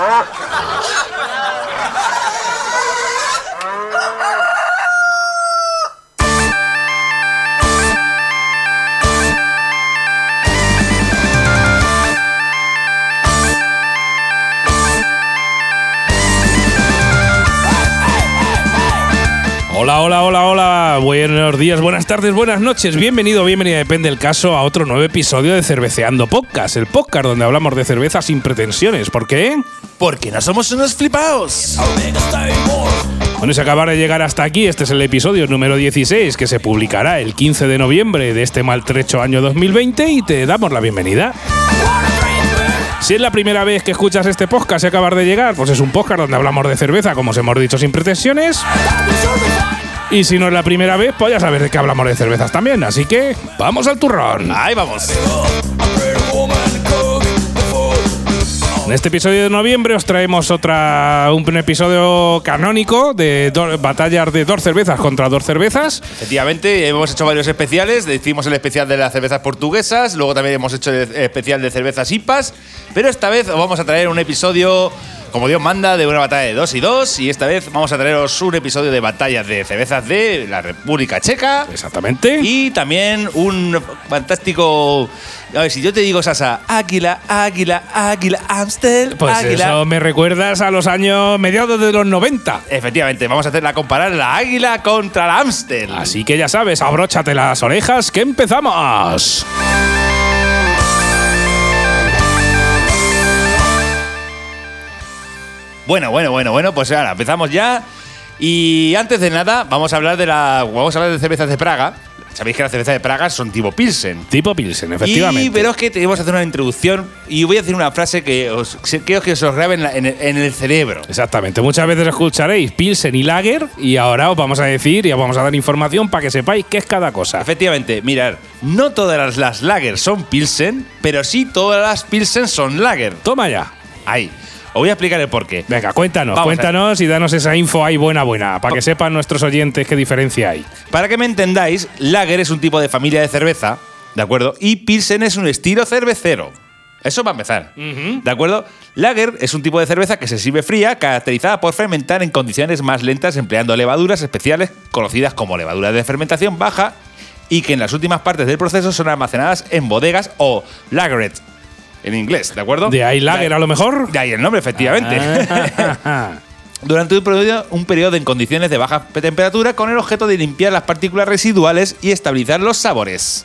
Hola, hola, hola, hola. Buenos días, buenas tardes, buenas noches. Bienvenido, bienvenida, depende del caso, a otro nuevo episodio de Cerveceando Podcast, el podcast donde hablamos de cerveza sin pretensiones. ¿Por qué? Porque no somos unos flipaos. Bueno, si acabar de llegar hasta aquí, este es el episodio número 16 que se publicará el 15 de noviembre de este maltrecho año 2020 y te damos la bienvenida. Si es la primera vez que escuchas este podcast y acabar de llegar, pues es un podcast donde hablamos de cerveza, como os hemos dicho, sin pretensiones. Y si no es la primera vez, pues ya sabes de qué hablamos de cervezas también. Así que, vamos al turrón. Ahí vamos. En este episodio de noviembre os traemos otra un episodio canónico de batallas de dos cervezas contra dos cervezas. Efectivamente, hemos hecho varios especiales. Hicimos el especial de las cervezas portuguesas, luego también hemos hecho el especial de cervezas IPAs. Pero esta vez os vamos a traer un episodio, como Dios manda, de una batalla de dos y dos. Y esta vez vamos a traeros un episodio de batallas de cervezas de la República Checa. Exactamente. Y también un fantástico. A ver, si yo te digo, Sasa, Águila, Águila, Águila, Amstel, pues Águila. eso me recuerdas a los años mediados de los 90. Efectivamente, vamos a hacerla comparar la Águila contra la Amstel. Así que ya sabes, abróchate las orejas que empezamos. Bueno, bueno, bueno, bueno, pues ahora empezamos ya. Y antes de nada, vamos a hablar de la. Vamos a hablar de cervezas de Praga. Sabéis que las cervezas de Praga son tipo Pilsen. Tipo Pilsen, efectivamente. Y veros que tenemos que hacer una introducción y voy a decir una frase que os, quiero que os os grabe en, la- en el, en el cerebro. Exactamente, muchas veces escucharéis Pilsen y Lager y ahora os vamos a decir y os vamos a dar información para que sepáis qué es cada cosa. Efectivamente, mirar, no todas las, las lager son Pilsen, pero sí todas las Pilsen son lager. Toma ya. Ahí. Os voy a explicar el porqué. Venga, cuéntanos, Vamos cuéntanos y danos esa info ahí buena, buena, para que sepan nuestros oyentes qué diferencia hay. Para que me entendáis, Lager es un tipo de familia de cerveza, ¿de acuerdo? Y Pilsen es un estilo cervecero. Eso va a empezar. ¿De acuerdo? Lager es un tipo de cerveza que se sirve fría, caracterizada por fermentar en condiciones más lentas empleando levaduras especiales conocidas como levaduras de fermentación baja y que en las últimas partes del proceso son almacenadas en bodegas o lageret en inglés, ¿de acuerdo? De ahí Lager a lo mejor. De ahí el nombre, efectivamente. Ah. durante un periodo, un periodo en condiciones de baja temperatura con el objeto de limpiar las partículas residuales y estabilizar los sabores.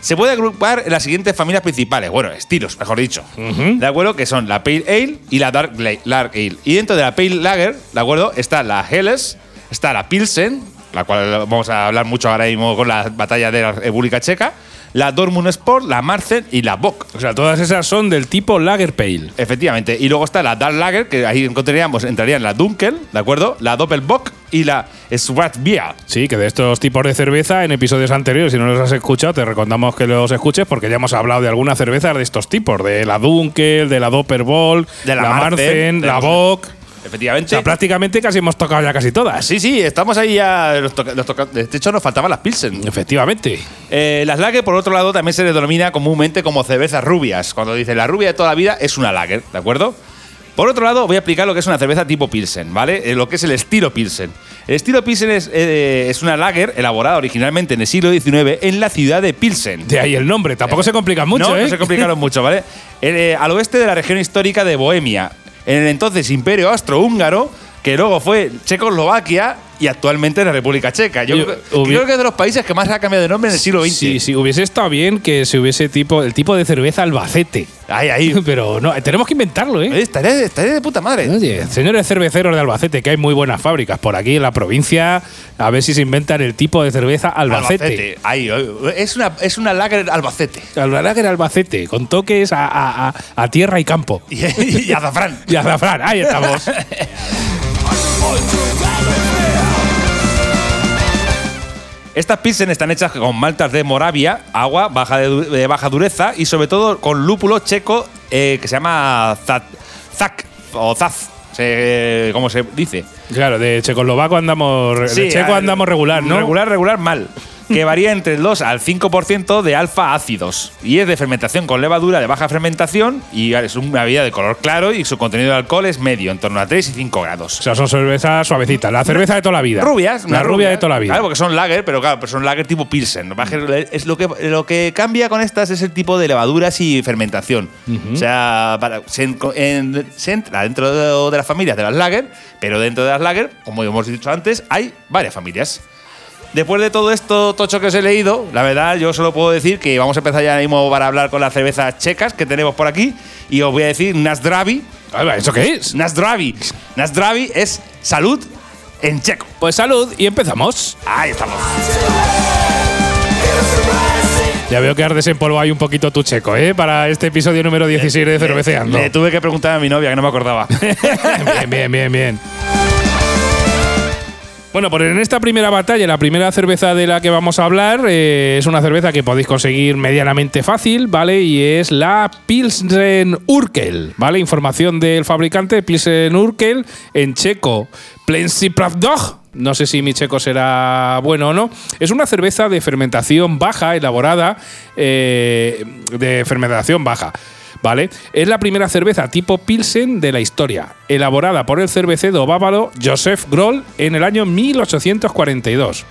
Se puede agrupar en las siguientes familias principales, bueno, estilos, mejor dicho. ¿de acuerdo? Que son la Pale Ale y la Dark, Dark Ale. Y dentro de la Pale Lager, ¿de acuerdo? Está la Helles, está la Pilsen, la cual vamos a hablar mucho ahora mismo con la batalla de la República Checa, la Dortmund Sport, la Marzen y la Bock. O sea, todas esas son del tipo Lager Pale. Efectivamente. Y luego está la Dark Lager, que ahí encontraríamos, entrarían la Dunkel, ¿de acuerdo? La Doppelbock y la Schwarzbier. Sí, que de estos tipos de cerveza en episodios anteriores, si no los has escuchado, te recomendamos que los escuches porque ya hemos hablado de algunas cervezas de estos tipos, de la Dunkel, de la Doppelbock, De la la la tenemos- Bock. O Efectivamente. sea, prácticamente casi hemos tocado ya casi todas. Sí, sí, estamos ahí ya. los toca- los toca- de hecho, nos faltaban las Pilsen. Efectivamente. Eh, las Lager, por otro lado, también se les denomina comúnmente como cervezas rubias. Cuando dice la rubia de toda la vida es una Lager, ¿de acuerdo? Por otro lado, voy a explicar lo que es una cerveza tipo Pilsen, ¿vale? Eh, lo que es el estilo Pilsen. El estilo Pilsen es, eh, es una Lager elaborada originalmente en el siglo XIX en la ciudad de Pilsen. De ahí el nombre. Tampoco se complica mucho, no, ¿eh? no se complicaron mucho, ¿vale? Eh, al oeste de la región histórica de Bohemia, en el entonces Imperio Austrohúngaro, que luego fue Checoslovaquia y actualmente la República Checa. Yo Yo- creo, que es de los países que más ha cambiado de nombre en el siglo XX. Sí, sí, hubiese estado bien que se hubiese tipo el tipo de cerveza Albacete. Ahí, ahí. Pero no, tenemos que inventarlo, Eh. Estaría, estaría de puta madre. Oye, señores cerveceros de Albacete, que hay muy buenas fábricas por aquí en la provincia, a ver si se inventan el tipo de cerveza Albacete. Ahí, eh, es una, es una lager Albacete. Albalager Albacete, con toques a, a- a- a tierra y campo. Y, y azafrán. Y azafrán, ahí estamos. Estas pilsen están hechas con maltas de Moravia, agua baja de, de baja dureza y sobre todo con lúpulo checo eh, que se llama Zak o Zaz, se- ¿cómo se dice? claro, de checoslovaco andamos, de checo andamos regular, ¿no? Regular, regular, mal. Que varía entre el 2 al 5% de alfa ácidos y es de fermentación con levadura de baja fermentación y es una bebida de color claro y su contenido de alcohol es medio, en torno a 3 y 5 grados. O sea, son cervezas suavecitas. La cerveza de toda la vida. Rubias, La rubia de toda la vida. Claro, porque son lager, pero claro, pero son lager tipo Pilsen. Es lo que, lo que cambia con estas es el tipo de levaduras y fermentación. O sea, para- se, en- en- se entra dentro de, de las familias de las lager, pero dentro de las lager, como hemos dicho antes, hay varias familias. Después de todo esto tocho que os he leído, la verdad yo solo puedo decir que vamos a empezar ya mismo para hablar con las cervezas checas que tenemos por aquí y os voy a decir Nasdravi. ¿Eso qué es? Nasdravi. Nasdravi es salud en checo. Pues salud y empezamos. Ahí estamos. Ya veo que has desempolvado ahí un poquito tu checo, ¿eh? Para este episodio número 16 de Cerveceando. Le tuve que preguntar a mi novia que no me acordaba. bien, bien, bien, bien. Bueno, pues en esta primera batalla, la primera cerveza de la que vamos a hablar eh, es una cerveza que podéis conseguir medianamente fácil, ¿vale? Y es la Pilsen Urkel, ¿vale? Información del fabricante Pilsen Urkel en checo, Plensi Pravdog. No sé si mi checo será bueno o no. Es una cerveza de fermentación baja, elaborada eh, de fermentación baja. ¿Vale? Es la primera cerveza tipo Pilsen de la historia, elaborada por el cervecero bávaro Joseph Groll en el año 1842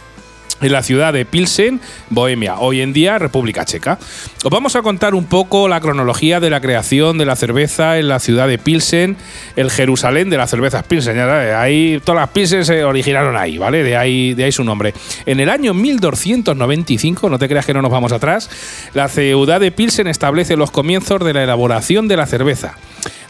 en la ciudad de Pilsen, Bohemia, hoy en día República Checa. Os vamos a contar un poco la cronología de la creación de la cerveza en la ciudad de Pilsen, el Jerusalén de las cervezas Pilsen. Ahí todas las Pilsen se originaron ahí, ¿vale? De ahí, de ahí su nombre. En el año 1295, no te creas que no nos vamos atrás, la ciudad de Pilsen establece los comienzos de la elaboración de la cerveza.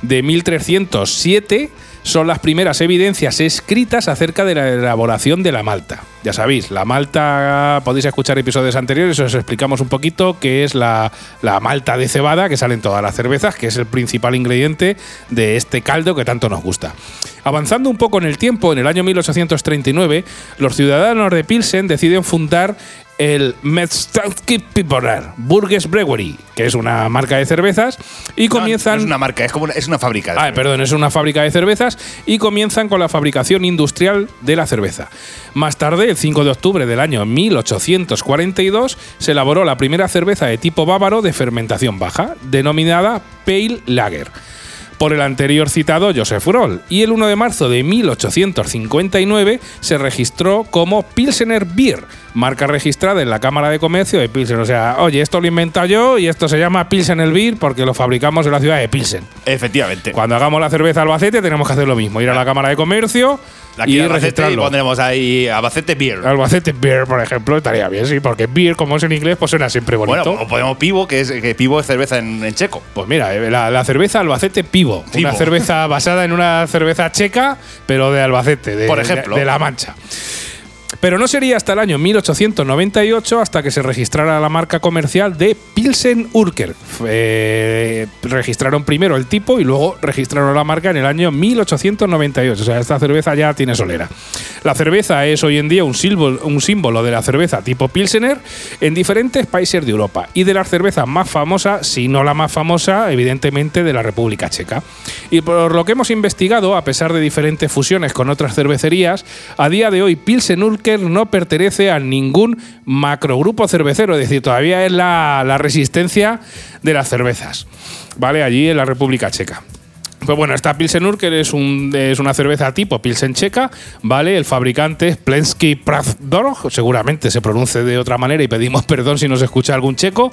De 1307 son las primeras evidencias escritas acerca de la elaboración de la malta. Ya sabéis, la malta, podéis escuchar episodios anteriores, os explicamos un poquito qué es la, la malta de cebada que sale en todas las cervezas, que es el principal ingrediente de este caldo que tanto nos gusta. Avanzando un poco en el tiempo, en el año 1839, los ciudadanos de Pilsen deciden fundar el Metstadsky Piporer Burgess Brewery, que es una marca de cervezas, y comienzan... No es una marca, es como una, es una fábrica. Ah, perdón, es una fábrica de cervezas y comienzan con la fabricación industrial de la cerveza. Más tarde, el 5 de octubre del año 1842, se elaboró la primera cerveza de tipo bávaro de fermentación baja, denominada Pale Lager por el anterior citado Joseph Groll, y el 1 de marzo de 1859 se registró como Pilsener Beer, marca registrada en la Cámara de Comercio de Pilsen. O sea, oye, esto lo he inventado yo y esto se llama Pilsener Beer porque lo fabricamos en la ciudad de Pilsen. Efectivamente. Cuando hagamos la cerveza Albacete tenemos que hacer lo mismo, ir a la Cámara de Comercio Aquí y Albacete y pondremos ahí Albacete Beer. Albacete Beer, por ejemplo, estaría bien, sí, porque beer, como es en inglés, pues suena siempre bonito. Bueno, o ponemos Pivo, que es que Pivo es cerveza en, en checo. Pues mira, eh, la, la cerveza Albacete Pivo, Pivo. una cerveza basada en una cerveza checa, pero de Albacete, de, Por ejemplo. de, de La Mancha. Pero no sería hasta el año 1898 hasta que se registrara la marca comercial de Pilsen Urker. Eh, registraron primero el tipo y luego registraron la marca en el año 1898. O sea, esta cerveza ya tiene solera. La cerveza es hoy en día un símbolo, un símbolo de la cerveza tipo Pilsener en diferentes países de Europa y de las cervezas más famosas, si no la más famosa, evidentemente de la República Checa. Y por lo que hemos investigado, a pesar de diferentes fusiones con otras cervecerías, a día de hoy Pilsen Urker no pertenece a ningún macrogrupo cervecero, es decir, todavía es la, resistencia de las cervezas, ¿vale? Allí en la República Checa. Pues bueno, esta Pilsen Urkel es, un, es una cerveza tipo Pilsen checa, ¿vale? El fabricante es Plensky Pravdorog, seguramente se pronuncie de otra manera y pedimos perdón si nos escucha algún checo.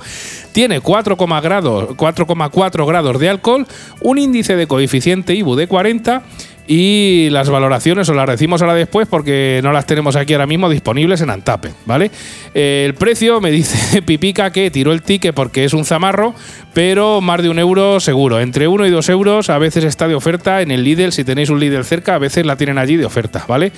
Tiene 4,4 grados, 4,4 grados de alcohol, un índice de coeficiente IBU de 40 y las valoraciones os las decimos ahora después porque no las tenemos aquí ahora mismo disponibles en Antape, ¿vale? Eh, el precio me dice Pipica que tiró el ticket porque es un zamarro, pero más de un euro seguro. Entre uno y dos euros a veces está de oferta en el Lidl. Si tenéis un Lidl cerca, a veces la tienen allí de oferta, ¿vale?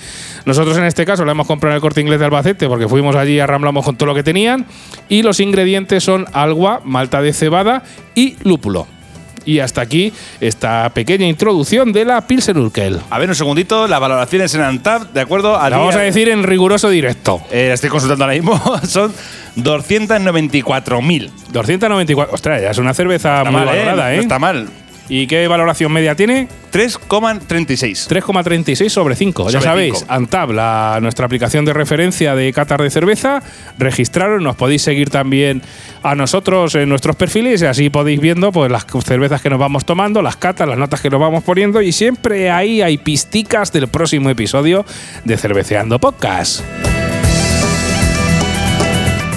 Nosotros en este caso la hemos comprado en el corte inglés de Albacete porque fuimos allí, arramblamos con todo lo que tenían. Y los ingredientes son agua, malta de cebada y lúpulo. Y hasta aquí esta pequeña introducción de la Pilsen Urkel. A ver, un segundito, las valoraciones en Antap, ¿de acuerdo? La vamos a decir en riguroso directo. Eh, estoy consultando ahora mismo, son 294.000. 294. Ostras, ya es una cerveza Está muy mal, ¿eh? valorada, ¿eh? No está mal. ¿Y qué valoración media tiene? 3,36. 3,36 sobre 5. ya Sobre sabéis, cinco. Antab, la, nuestra aplicación de referencia de catar de cerveza. Registraros, nos podéis seguir también a nosotros en nuestros perfiles y así podéis viendo pues, las cervezas que nos vamos tomando, las catas, las notas que nos vamos poniendo y siempre ahí hay pisticas del próximo episodio de Cerveceando Podcast.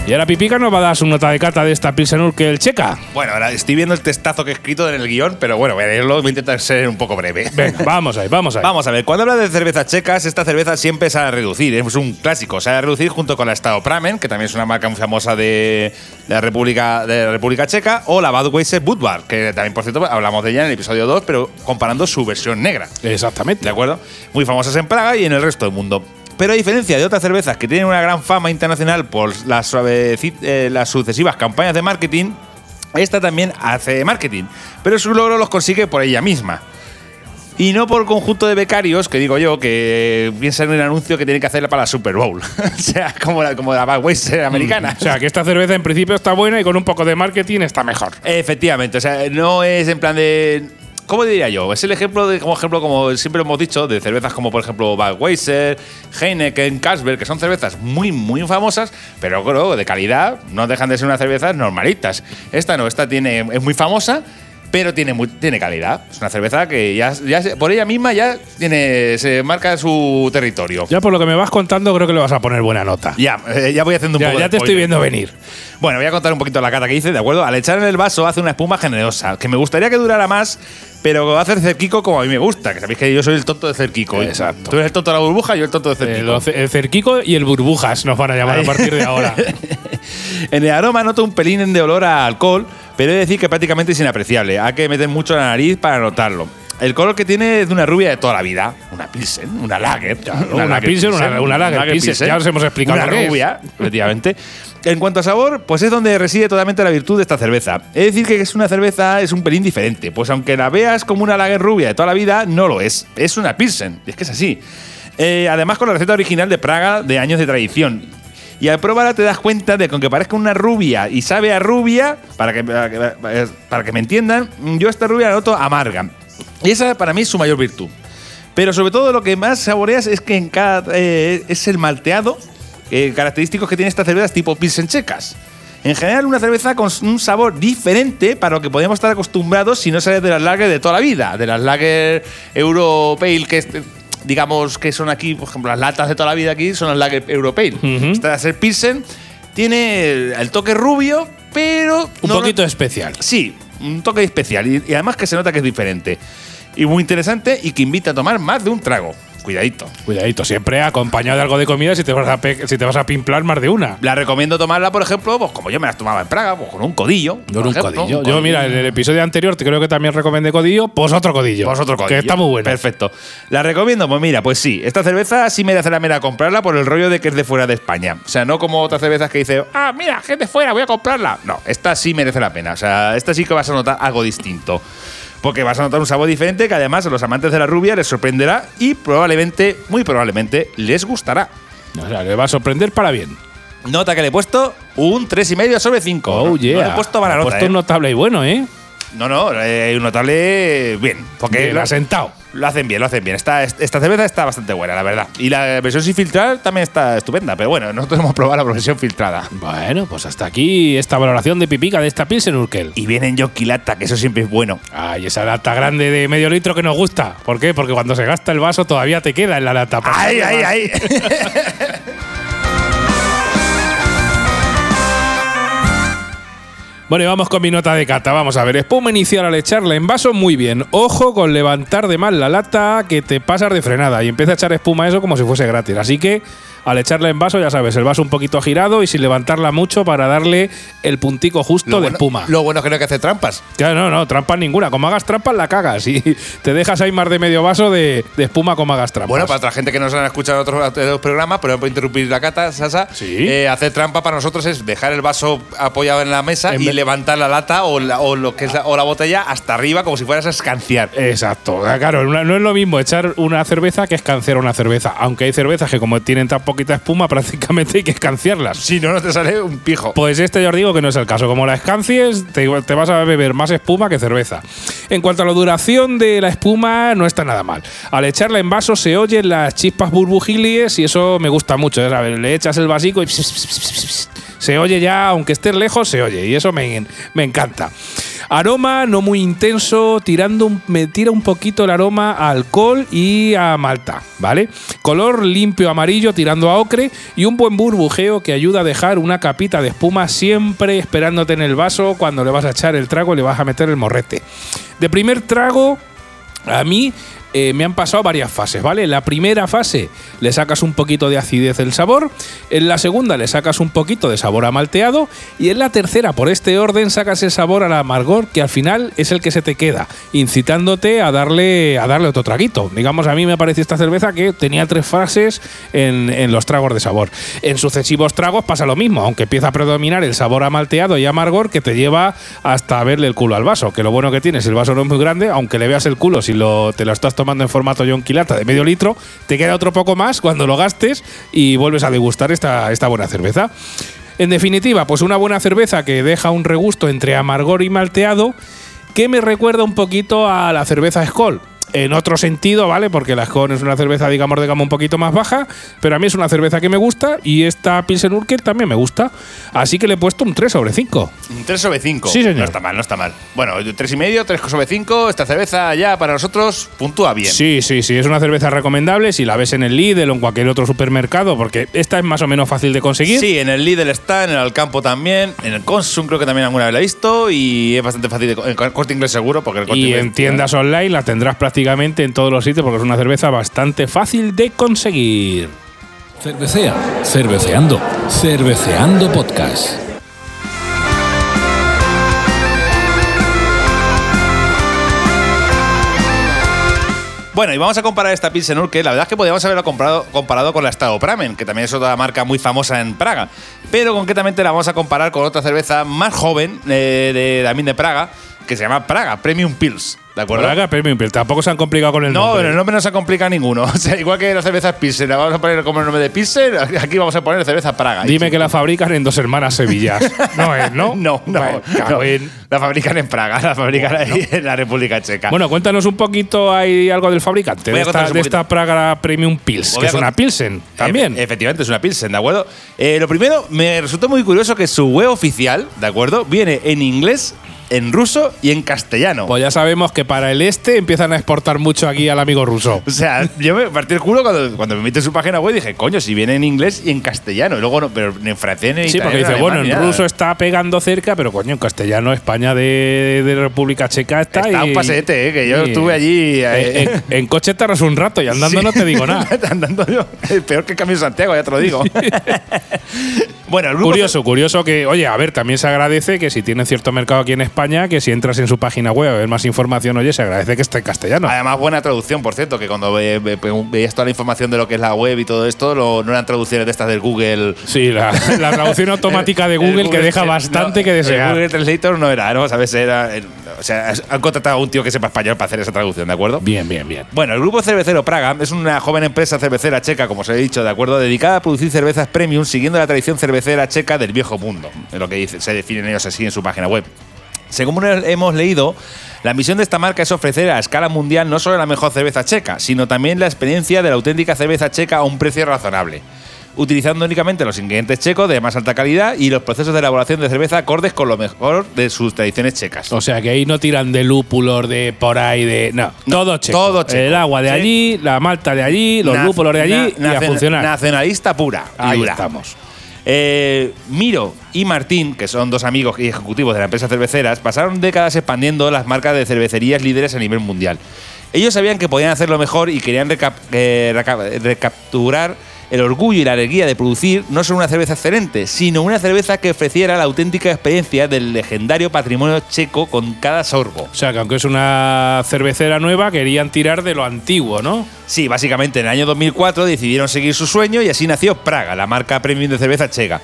Y ahora Pipica nos va a dar su nota de cata de esta Pilsen Urquell checa. Bueno, ahora estoy viendo el testazo que he escrito en el guion, pero bueno, voy a leerlo, voy a intentar ser un poco breve. Venga, vamos ahí, vamos ahí. Vamos a ver, cuando habla de cervezas checas, esta cerveza siempre se ha de reducir, es un clásico, se ha de reducir junto con la Estado Pramen, que también es una marca muy famosa de, de la República de la República Checa, o la Budweiser Budvar, que también, por cierto, hablamos de ella en el episodio 2, pero comparando su versión negra. Exactamente. ¿De acuerdo? Muy famosas en Praga y en el resto del mundo. Pero a diferencia de otras cervezas que tienen una gran fama internacional por las, suaveci- eh, las sucesivas campañas de marketing, esta también hace marketing, pero su logro los consigue por ella misma. Y no por conjunto de becarios, que digo yo, que piensan en un anuncio que tienen que hacer para la Super Bowl. o sea, como la, como la Budweiser americana. O sea, que esta cerveza en principio está buena y con un poco de marketing está mejor. Efectivamente, o sea, no es en plan de. ¿Cómo diría yo? Es el ejemplo de, como ejemplo, como siempre hemos dicho, de cervezas como por ejemplo Budweiser, Heineken, Carlsberg, que son cervezas muy, muy famosas, pero creo de calidad, no dejan de ser unas cervezas normalitas. Esta no, esta tiene, es muy famosa, pero tiene, muy- tiene calidad. Es una cerveza que ya, ya por ella misma ya tiene, se marca su territorio. Ya por lo que me vas contando, creo que le vas a poner buena nota. Ya, eh, ya voy haciendo un Ya, poco ya de te estoy spoiler. viendo venir. Bueno, voy a contar un poquito la cata que hice, ¿de acuerdo? Al echar en el vaso hace una espuma generosa, que me gustaría que durara más, pero va a hacer cerquico como a mí me gusta, que sabéis que yo soy el tonto de cerquico. Exacto. Tú eres el tonto de la burbuja, yo el tonto de Eh, cerquico. ce- el cerquico y el burbujas nos van a llamar a partir de ahora. en el aroma noto un pelín de olor a alcohol, pero he de decir que prácticamente es inapreciable. Hay que meter mucho la nariz para notarlo. El color que tiene es de una rubia de toda la vida. Una pilsen, una lager. una lager Pilsen, una- una lager Pilsen. Ya os hemos explicado Una lo que es. rubia, efectivamente. En cuanto a sabor, pues es donde reside totalmente la virtud de esta cerveza. Es decir, que es una cerveza, es un pelín diferente. Pues aunque la veas como una lager rubia de toda la vida, no lo es. Es una pilsen. Y es que es así. Eh, además, con la receta original de Praga de años de tradición. Y al probarla te das cuenta de que aunque parezca una rubia y sabe a rubia, para que, para que, me entiendan, yo esta rubia la noto amarga. Y esa para mí es su mayor virtud. Pero sobre todo lo que más saboreas es que en cada eh, es el malteado eh, característicos que tiene estas cervezas tipo Pilsen checas. En general, una cerveza con un sabor diferente para lo que podemos estar acostumbrados si no sale de las lager de toda la vida, de las lager Europale que digamos que son aquí, por ejemplo, las latas de toda la vida aquí son las lager Europale. Ujú. Esta de ser Pilsen tiene el, el toque rubio, pero Un no- poquito especial. Sí, un toque especial y, y además que se nota que es diferente. Y muy interesante y que invita a tomar más de un trago. Cuidadito. Cuidadito, siempre acompañado de algo de comida si te vas a, si te vas a pimplar más de una. La recomiendo tomarla, por ejemplo, pues como yo me las tomaba en Praga, pues con un codillo. Con por un ejemplo, codillo. un Yo, mira, en el episodio anterior te creo que también recomendé codillo, pues otro codillo. Pues otro codillo. Que está muy bueno. Perfecto. ¿La recomiendo? Pues mira, pues sí. Esta cerveza sí merece la pena comprarla por el rollo de que es de fuera de España. O sea, no como otras cervezas que dice, ah, mira, de fuera, voy a comprarla. No, esta sí merece la pena. O sea, esta sí que vas a notar algo distinto. Porque vas a notar un sabor diferente que además a los amantes de la rubia les sorprenderá y probablemente, muy probablemente, les gustará. O sea, le va a sorprender para bien. Nota que le he puesto un 3,5 sobre 5. Oh, yeah. No le he puesto mala Le he nota. puesto ¿eh? un notable y bueno, ¿eh? No, no, eh, un notable bien. Porque Bien lo, asentado. lo hacen bien, lo hacen bien. Esta, esta cerveza está bastante buena, la verdad. Y la versión sin filtrar también está estupenda. Pero bueno, nosotros hemos probado la versión filtrada. Bueno, pues hasta aquí esta valoración de pipica de esta Pilsen Urkel. Y viene en Jockey Lata, que eso siempre es bueno. Ay, esa lata grande de medio litro que nos gusta. ¿Por qué? Porque cuando se gasta el vaso todavía te queda en la lata. ¡Ay, ay, ay! Bueno, y vamos con mi nota de cata. Vamos a ver, espuma inicial al echarla en vaso, muy bien. Ojo con levantar de mal la lata que te pasas de frenada y empieza a echar espuma eso como si fuese gratis. Así que al echarla en vaso, ya sabes, el vaso un poquito girado y sin levantarla mucho para darle el puntico justo Lo de bueno- espuma. Lo bueno es que no hay que hacer trampas. Claro, no, no, trampas ninguna. Como hagas trampas, la cagas. Y te dejas ahí más de medio vaso de, de espuma como hagas trampas. Bueno, para otra gente que no se han escuchado otros, otros programas, pero puedo interrumpir la cata, Sasa. Sí. eh, hacer trampa para nosotros es dejar el vaso apoyado en la mesa En y levantar la lata o la, o lo que es la, o la botella hasta arriba como si fueras a escanciar. Exacto, claro, no es lo mismo echar una cerveza que escanciar una cerveza, aunque hay cervezas que como tienen tan poquita espuma prácticamente hay que escanciarlas. Si no, no te sale un pijo. Pues este ya os digo que no es el caso, como la escancies te, te vas a beber más espuma que cerveza. En cuanto a la duración de la espuma, no está nada mal. Al echarla en vaso se oyen las chispas burbujiles y eso me gusta mucho. ¿sabes? Le echas el vasico y se oye ya, aunque estés lejos, se oye. Y eso me, me encanta. Aroma no muy intenso, tirando me tira un poquito el aroma a alcohol y a malta, ¿vale? Color limpio amarillo tirando a ocre y un buen burbujeo que ayuda a dejar una capita de espuma siempre esperándote en el vaso cuando le vas a echar el trago y le vas a meter el morrete. De primer trago, a mí eh, me han pasado varias fases, ¿vale? La primera fase le sacas un poquito de acidez del sabor, en la segunda le sacas un poquito de sabor a malteado y en la tercera, por este orden, sacas el sabor al amargor que al final es el que se te queda, incitándote a darle, a darle otro traguito. Digamos, a mí me pareció esta cerveza que tenía tres fases en, los tragos de sabor. En sucesivos tragos pasa lo mismo, aunque empieza a predominar el sabor a malteado y amargor que te lleva hasta verle el culo al vaso, que lo bueno que tienes, el vaso no es muy grande, aunque le veas el culo si lo, te lo estás tomando en formato John Quilata de medio litro, te queda otro poco más cuando lo gastes y vuelves a degustar esta, esta buena cerveza. En definitiva, pues una buena cerveza que deja un regusto entre amargor y malteado que me recuerda un poquito a la cerveza Skoll en otro sentido, ¿vale? Porque la Scone es una cerveza, digamos, de gama un poquito más baja, pero a mí es una cerveza que me gusta y esta Pilsen Urquell también me gusta. Así que le he puesto un 3 sobre 5. Un 3 sobre 5. Sí, señor. No está mal, no está mal. Bueno, 3 y medio, 3 sobre 5. Esta cerveza ya para nosotros puntúa bien. Sí, sí, sí. Es una cerveza recomendable si la ves en el Lidl o en cualquier otro supermercado, porque esta es más o menos fácil de conseguir. Sí, en el Lidl está, en el Alcampo también, en el Consum creo que también alguna vez la he visto y es bastante fácil de. En corte inglés seguro, porque el corte y inglés. en tiendas online la tendrás prácticamente en todos los sitios porque es una cerveza bastante fácil de conseguir. Cervecea, cerveceando, cerveceando podcast. Bueno, y vamos a comparar esta Pilsen Urquell. La verdad es que podríamos haberlo comparado, comparado con la Pramen, que también es otra marca muy famosa en Praga. Pero concretamente la vamos a comparar con otra cerveza más joven eh, de, también de Praga, que se llama Praga Premium Pils. ¿De acuerdo? Praga Premium Pils. Tampoco se han complicado con el No, nombre. pero el nombre no se complica ninguno. O sea, igual que la cerveza Pilsen, la vamos a poner como el nombre de Pilsen, aquí vamos a poner cerveza Praga. Dime que la fabrican en dos hermanas Sevillas. No es, ¿no? No, no, Bueno, no. La fabrican en Praga, la fabrican ahí en la República Checa. Bueno, cuéntanos un poquito hay algo del fabricante de esta, de Praga Premium Pils, que es una Pilsen también. Efe- efectivamente, es una Pilsen, ¿de acuerdo? Eh, lo primero, me resultó muy curioso que su web oficial, ¿de acuerdo? Viene en inglés, en ruso y en castellano. Pues ya sabemos que para el este empiezan a exportar mucho aquí al amigo ruso. o sea, yo me partí el culo cuando, cuando me metí en su página web y dije, coño, si viene en inglés y en castellano. Y luego no, pero en francés en Sí, porque dice, bueno, en nada. ruso está pegando cerca, pero coño, en castellano España de, de República Checa está. Está y- un pasete, ¿eh? que yo y- estuve allí. eh, En, en- en coche tardas un rato y andando Sí. no te digo nada. Andando yo. Peor que Camino Santiago, ya te lo digo. bueno, el grupo Curioso, curioso que, oye, a ver, también se agradece que si tiene cierto mercado aquí en España, que si entras en su página web a ver más información, oye, se agradece que esté en castellano. Además, buena traducción, por cierto, que cuando ve- ve- ve- veías toda la información de lo que es la web y todo esto, lo- no eran traducciones de estas del Google. Sí, la, la traducción automática de Google, que deja bastante no, que El desear. Google Translator no era, ¿no? ¿Sabes? Era, el- o sea, han contratado a un tío que sepa español para hacer esa traducción, ¿de acuerdo? Bien, bien, bien. Bueno, el grupo cervecero Praga es una joven empresa cervecera checa, como os he dicho, ¿de acuerdo? Dedicada a producir cervezas premium siguiendo la tradición cervecera checa del viejo mundo, es lo que dice, se definen ellos así en su página web. Según hemos leído, la misión de esta marca es ofrecer a escala mundial no solo la mejor cerveza checa, sino también la experiencia de la auténtica cerveza checa a un precio razonable, utilizando únicamente los ingredientes checos de más alta calidad y los procesos de elaboración de cerveza acordes con lo mejor de sus tradiciones checas. O sea, que ahí no tiran de lúpulos, de por ahí, de. No, todo checo. todo checo. El agua de Sí. allí, la malta de allí, los Na- lúpulos de allí na- y a nacen- funcionar. Nacionalista pura. y Ahí dura. estamos. Eh, Miro y Martín, que son dos amigos y ejecutivos de la empresa cerveceras, pasaron décadas expandiendo las marcas de cervecerías líderes a nivel mundial. Ellos sabían que podían hacerlo mejor y querían eh, reca- recapturar el orgullo y la alegría de producir no solo una cerveza excelente, sino una cerveza que ofreciera la auténtica experiencia del legendario patrimonio checo con cada sorbo. O sea, que aunque es una cervecera nueva, querían tirar de lo antiguo, ¿no? Sí, básicamente en el año 2004 decidieron seguir su sueño y así nació Praga, la marca premium de cerveza checa.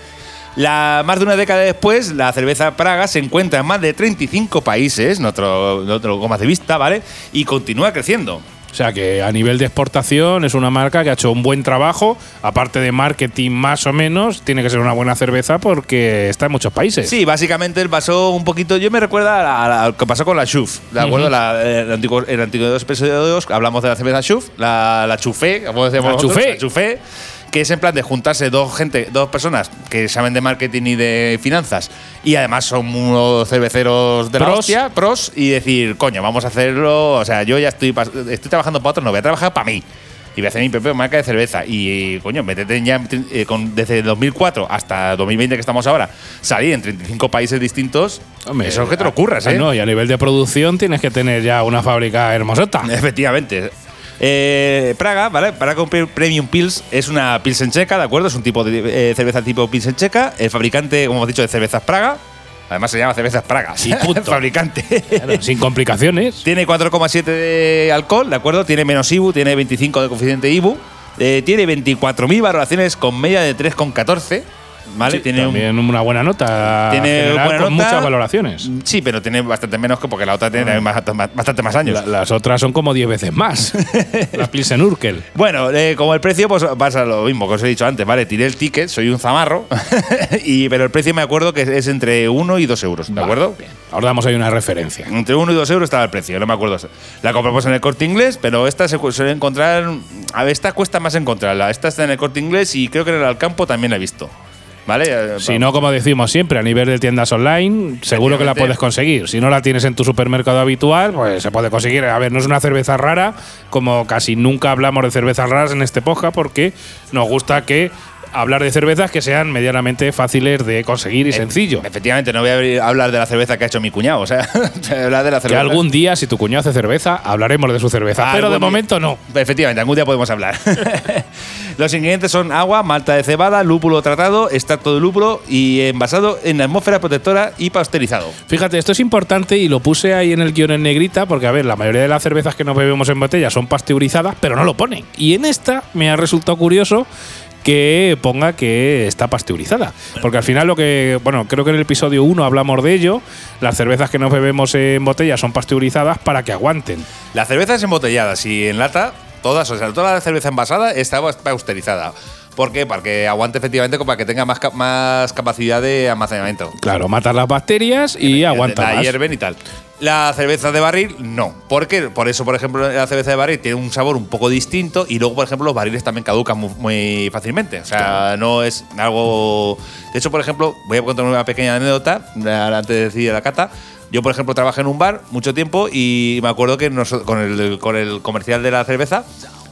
La, más de una década después, la cerveza Praga se encuentra en más de 35 países, no lo, no te lo comas de vista, ¿vale? Y continúa creciendo. Sea que a nivel de exportación es una marca que ha hecho un buen trabajo, aparte de marketing más o menos, tiene que ser una buena cerveza porque está en muchos países. Sí, básicamente él pasó un poquito. Yo me recuerda a, lo que pasó con la Chuf. ¿De acuerdo? La- el antiguo, en antiguos episodios hablamos de la cerveza Chuf, la, la Chufé, como decíamos La nosotros, Chufé. la Chufé, que es en plan de juntarse dos gente, dos personas que saben de marketing y de finanzas y además son unos cerveceros de la Pros. hostia, pros, y decir, coño, vamos a hacerlo. O sea, yo ya estoy, estoy trabajando para otros, no voy a trabajar para mí. Y voy a hacer mi propia marca de cerveza. Y, coño, métete ya eh, con, desde 2004 hasta 2020 que estamos ahora, salir en 35 países distintos. Hombre, eso es que te lo curras, ah, ¿eh? No, y a nivel de producción tienes que tener ya una fábrica hermosota. Efectivamente. Eh, Praga, ¿vale? Praga Premium Pils es una Pilsen checa, ¿de acuerdo? Es un tipo de eh, cerveza tipo Pilsen checa. El fabricante, como hemos dicho, de cervezas Praga. Además se llama cervezas Praga. Y punto. Fabricante. Claro, sin complicaciones. Tiene 4,7 de alcohol, ¿de acuerdo? Tiene menos IBU, tiene 25 de coeficiente IBU. Eh, tiene 24.000 valoraciones con media de 3,14. ¿Vale? Sí, tiene un- también una buena nota. Tiene general buena con nota. muchas valoraciones. Sí, pero tiene bastante menos que porque la otra tiene más- más- bastante más años. La- las otras son como 10 veces más. la Pilsen Urkel. Bueno, eh, como el precio, pues pasa lo mismo que os he dicho antes, ¿vale? Tiré el ticket, soy un zamarro, y, pero el precio me acuerdo que es entre 1 y 2 euros, ¿de acuerdo? Ahora damos ahí una referencia. Entre 1 y 2 euros estaba el precio, no me acuerdo. La compramos en el corte inglés, pero esta se suele encontrar. A ver, esta cuesta más encontrarla. Esta está en el corte inglés y creo que en el Alcampo también la he visto. ¿Vale? Eh, Si no, como decimos siempre, a nivel de tiendas online, seguro que la puedes conseguir. Si no la tienes en tu supermercado habitual, pues se puede conseguir. A ver, no es una cerveza rara, como casi nunca hablamos de cervezas raras en este podcast, porque nos gusta que hablar de cervezas que sean medianamente fáciles de conseguir y sencillo. Efectivamente, no voy a hablar de la cerveza que ha hecho mi cuñado, o sea, voy a hablar de la Que cerveza. algún día, si tu cuñado hace cerveza, hablaremos de su cerveza. Pero de momento no. Efectivamente, algún día podemos hablar. Los ingredientes son agua, malta de cebada, lúpulo tratado, extracto de lúpulo y envasado en atmósfera protectora y pasteurizado. Fíjate, esto es importante y lo puse ahí en el guion en negrita porque, a ver, la mayoría de las cervezas que nos bebemos en botella son pasteurizadas, pero no lo ponen. Y en esta me ha resultado curioso que ponga que está pasteurizada. Porque al final lo que, bueno, creo que en el episodio 1 hablamos de ello, las cervezas que nos bebemos en botella son pasteurizadas para que aguanten. Las cervezas embotelladas y en lata, todas, o sea, toda la cerveza envasada está pasteurizada. ¿Por qué? Para que aguante efectivamente, para que tenga más, ca- más capacidad de almacenamiento. Claro, matar las bacterias y aguanta La más. hierven y tal. La cerveza de barril, no. ¿Por qué? Por eso, por ejemplo, la cerveza de barril tiene un sabor un poco distinto y luego, por ejemplo, los barriles también caducan muy, muy fácilmente. O sea, no es algo. De hecho, por ejemplo, voy a contar una pequeña anécdota antes de decir la cata. Yo, por ejemplo, trabajé en un bar mucho tiempo y me acuerdo que con, el, con el comercial de la cerveza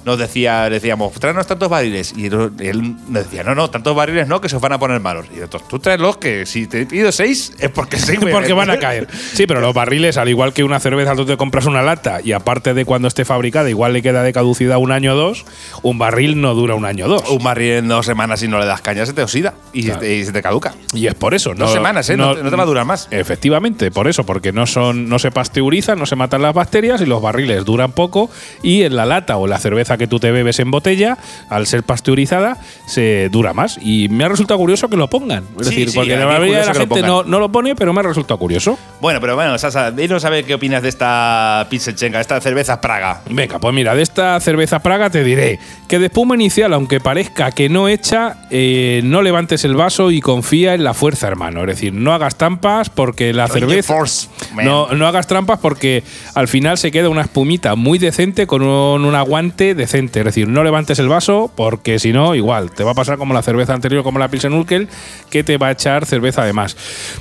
nos decía, le decíamos, tráenos tantos barriles. Y él nos decía, no, no, tantos barriles no, que se os van a poner malos. Y nosotros, tú tráelos, que si te pido seis es porque sí. Porque van a caer. Sí, pero los barriles, al igual que una cerveza, tú te compras una lata y aparte de cuando esté fabricada, igual le queda de caducidad un año o dos, un barril no dura un año o dos. Un barril en dos semanas si no le das caña se te oxida y, se, te, y se te caduca. Y es por eso. Dos semanas, ¿eh? No no te va a durar más. Efectivamente, por eso, porque no son, no se pasteurizan, no se matan las bacterias y los barriles duran poco. Y en la lata o la cerveza que tú te bebes en botella, al ser pasteurizada, se dura más. Y me ha resultado curioso que lo pongan. Es Sí, decir, sí, porque la mayoría de la gente no, no lo pone, pero me ha resultado curioso. Bueno, pero bueno, Sasa, dinos a ver qué opinas de esta Pilsenchenka, esta cerveza Praga. Venga, pues mira, de esta cerveza Praga te diré que de espuma inicial, aunque parezca que no echa, eh, no levantes el vaso y confía en la fuerza, hermano. Es decir, no hagas trampas porque la cerveza. No, no hagas trampas porque al final se queda una espumita muy decente con un, un aguante decente. Es decir, no levantes el vaso porque si no, igual, te va a pasar como la cerveza anterior, como la Pilsen Urquell, que te va a echar cerveza además.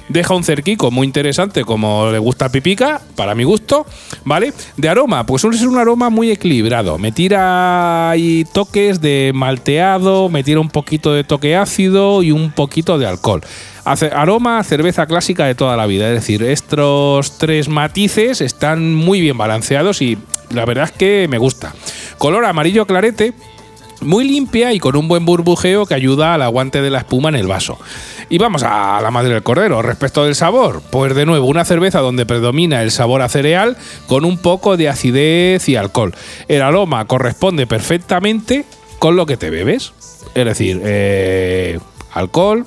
Deja un cerquico muy interesante, como le gusta a Pipica, para mi gusto, ¿vale? De aroma, pues suele ser un aroma muy equilibrado. Me tira ahí toques de malteado, me tira un poquito de toque ácido y un poquito de alcohol. Aroma cerveza clásica de toda la vida. Es decir, estos tres matices están muy bien balanceados y la verdad es que me gusta. Color amarillo clarete, muy limpia y con un buen burbujeo que ayuda al aguante de la espuma en el vaso. Y vamos a la madre del cordero. Respecto del sabor, pues de nuevo, una cerveza donde predomina el sabor a cereal con un poco de acidez y alcohol. El aroma corresponde perfectamente con lo que te bebes. Es decir, eh, alcohol,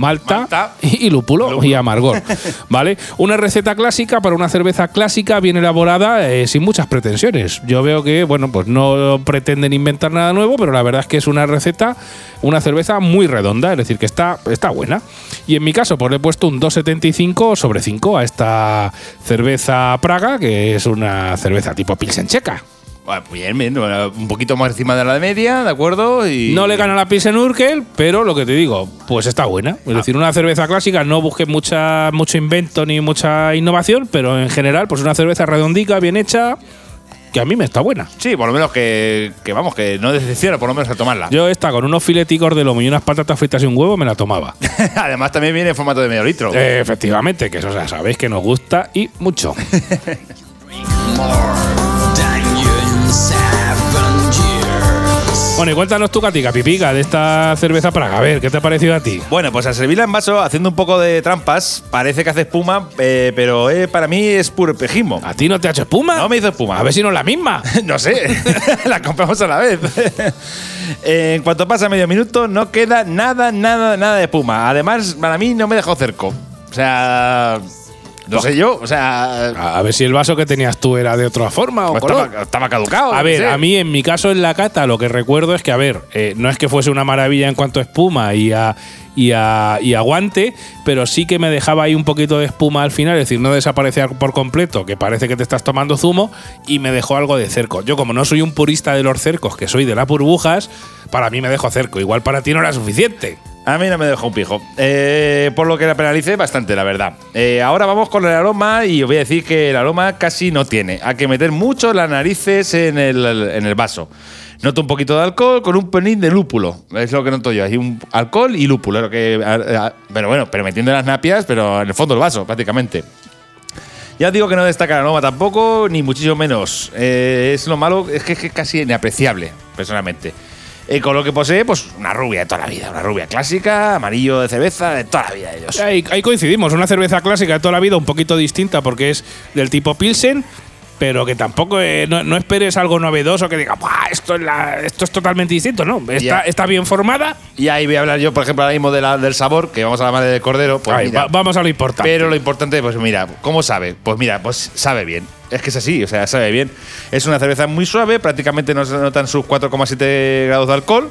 malta, Malta. y, y lúpulo, y amargor. ¿Vale? Una receta clásica para una cerveza clásica bien elaborada, eh, sin muchas pretensiones. Yo veo que, bueno, pues no pretenden inventar nada nuevo, pero la verdad es que es una receta, una cerveza muy redonda, es decir, que está, está buena. Y en mi caso, pues le he puesto un 2,75 sobre 5 a esta cerveza Praga, que es una cerveza tipo Pilsen checa. Bueno, bien, bien, bueno, un poquito más encima de la media, ¿de acuerdo? Y No le gana la Pilsen Urkel, pero lo que te digo, pues está buena. Es decir, una cerveza clásica, no busques mucha, mucho invento ni mucha innovación, pero en general, pues una cerveza redondica, bien hecha, que a mí me está buena. Sí, por lo menos que, que vamos, que no decepciona por lo menos a tomarla. Yo esta con unos fileticos de lomo y unas patatas fritas y un huevo me la tomaba. Además también viene en formato de medio litro. Eh, efectivamente, que eso ya sabéis que nos gusta y mucho. Bueno, y cuéntanos tu catica, pipica, de esta cerveza Praga. A ver, ¿qué te ha parecido a ti? Bueno, pues al servirla en vaso, haciendo un poco de trampas, parece que hace espuma, eh, pero eh, para mí es puro espejismo. ¿A ti no te ha hecho espuma? No me hizo espuma. A ver si no es la misma. no sé, la compramos a la vez. Eh, en cuanto pasa medio minuto, no queda nada, nada, nada de espuma. Además, para mí no me dejó cerco. O sea, no sé yo, o sea, A a ver si el vaso que tenías tú era de otra forma o pues color. estaba, caducado. A ver, sé. a mí en mi caso en la cata lo que recuerdo es que, a ver, eh, no es que fuese una maravilla en cuanto a espuma y a, y, a, y aguante, pero sí que me dejaba ahí un poquito de espuma al final, es decir, no desaparecía por completo, que parece que te estás tomando zumo, y me dejó algo de cerco. Yo como no soy un purista de los cercos, que soy de las burbujas, para mí me dejo cerco. Igual para ti no era suficiente. A mí no me dejó un pijo. Eh, por lo que la penalicé bastante, la verdad. Eh, ahora vamos con el aroma y os voy a decir que el aroma casi no tiene. Hay que meter mucho las narices en el, en el vaso. Noto un poquito de alcohol con un pelín de lúpulo. Es lo que noto yo. Hay un alcohol y lúpulo. Pero bueno, pero metiendo las napias, pero en el fondo del vaso, prácticamente. Ya digo que no destaca el aroma tampoco, ni muchísimo menos. Eh, es lo malo, es que es casi inapreciable, personalmente. Eh, con lo que posee, pues una rubia de toda la vida, una rubia clásica, amarillo de cerveza, de toda la vida de ellos. Ahí, ahí coincidimos, una cerveza clásica de toda la vida, un poquito distinta porque es del tipo Pilsen, pero que tampoco eh, no, no esperes algo novedoso que diga, "Buah, esto es, la- esto es totalmente distinto, ¿no? Está, está bien formada. Y ahí voy a hablar yo, por ejemplo, ahora mismo de la- del sabor, que vamos a la madre del cordero. Pues Ahí, mira, va- vamos a lo importante. Pero lo importante, pues mira, ¿cómo sabe? Pues mira, pues sabe bien. Es que es así, o sea, sabe bien. Es una cerveza muy suave, prácticamente no se notan sus 4,7 grados de alcohol.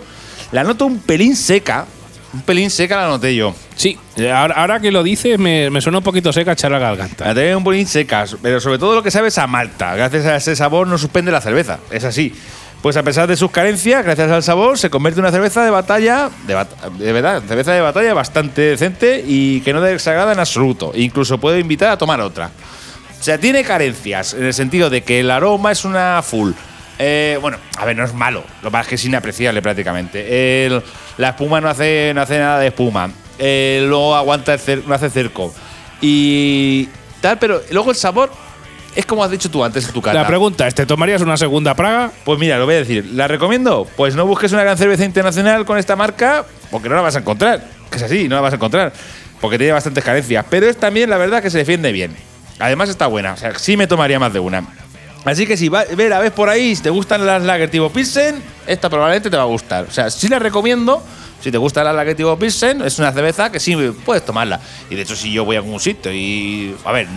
La noto un pelín seca. Un pelín seca la noté yo. Sí, ahora, ahora que lo dices me, me suena un poquito seca echar la garganta. La tengo un pelín seca, pero sobre todo lo que sabe es a malta. Gracias a ese sabor no suspende la cerveza. Es así. Pues a pesar de sus carencias, gracias al sabor, se convierte en una cerveza de batalla, de, bat- de verdad, cerveza de batalla bastante decente y que no desagrada en absoluto. Incluso puede invitar a tomar otra. O sea, tiene carencias en el sentido de que el aroma es una full. Eh, bueno, a ver, no es malo. Lo pasa es que es inapreciable prácticamente. El- la espuma no hace, no hace nada de espuma. Eh, luego aguanta el no hace cerco. Y tal, pero luego el sabor es como has dicho tú antes en tu cata. La pregunta es, ¿te tomarías una segunda Praga? Pues mira, lo voy a decir. ¿La recomiendo? Pues no busques una gran cerveza internacional con esta marca porque no la vas a encontrar. Que es así, no la vas a encontrar. Porque tiene bastantes carencias. Pero es también la verdad que se defiende bien. Además está buena. O sea, sí me tomaría más de una. Así que si va, ve, la ves por ahí, si te gustan las lager tipo Pilsen, esta probablemente te va a gustar. O sea, sí la recomiendo. Si te gusta la lager tipo Pilsen, es una cerveza que sí puedes tomarla. Y de hecho, si yo voy a algún sitio y. A ver,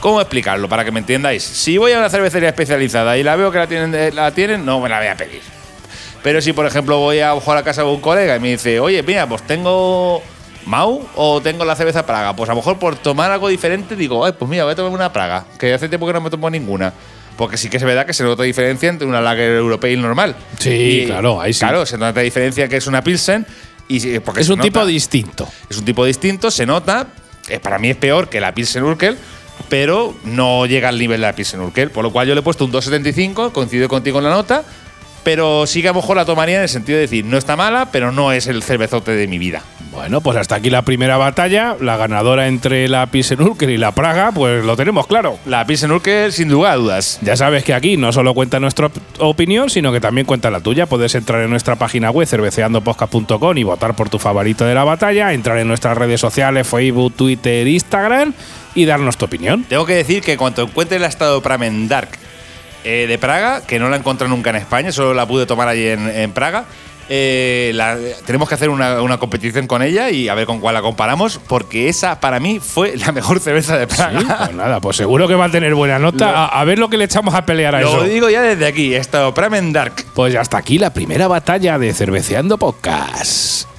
¿Cómo explicarlo para que me entendáis? Si voy a una cervecería especializada y la veo que la tienen, eh, la tienen no me la voy a pedir. Pero si, por ejemplo, voy a jugar a casa de un colega y me dice, oye, mira, pues tengo Mau o tengo la cerveza Praga, pues a lo mejor por tomar algo diferente digo, ay, pues mira, voy a tomar una Praga, que hace tiempo que no me tomo ninguna. Porque sí que es verdad que se nota diferencia entre una lager europea y normal. Sí, claro, ahí sí. Claro, se nota diferencia que es una Pilsen y porque Es un tipo nota. distinto. Es un tipo distinto, se nota. eh, para mí es peor que la Pilsen Urkel, pero no llega al nivel de la Pilsen Urkel. Por lo cual yo le he puesto un 2,75, coincido contigo en la nota. Pero sí que a lo mejor la tomaría en el sentido de decir, no está mala, pero no es el cervezote de mi vida. Bueno, pues hasta aquí la primera batalla. La ganadora entre la Pilsenurker y la Praga, pues lo tenemos claro. La Pilsen Urkel, sin lugar a dudas. Ya sabes que aquí no solo cuenta nuestra op- opinión, sino que también cuenta la tuya. Puedes entrar en nuestra página web cerveceandopodcast.com y votar por tu favorito de la batalla, entrar en nuestras redes sociales, Facebook, Twitter, Instagram y darnos tu opinión. Tengo que decir que cuando encuentre el estado Pramen Dark eh, de Praga, que no la encontré nunca en España, solo la pude tomar allí en, en Praga, eh, la- tenemos que hacer una, una competición con ella y a ver con cuál la comparamos, porque esa para mí fue la mejor cerveza de Praga. Sí, pues nada, pues seguro que va a tener buena nota. Lo- a, a ver lo que le echamos a pelear a Lo eso. digo ya desde aquí, esto, Pramen Dark. Pues hasta aquí la primera batalla de Cerveceando Podcast.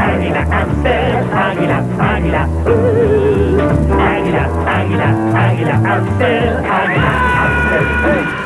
águila, Amstel, águila, águila, uh, águila, águila, águila, Amstel, águila, Amstel, uh.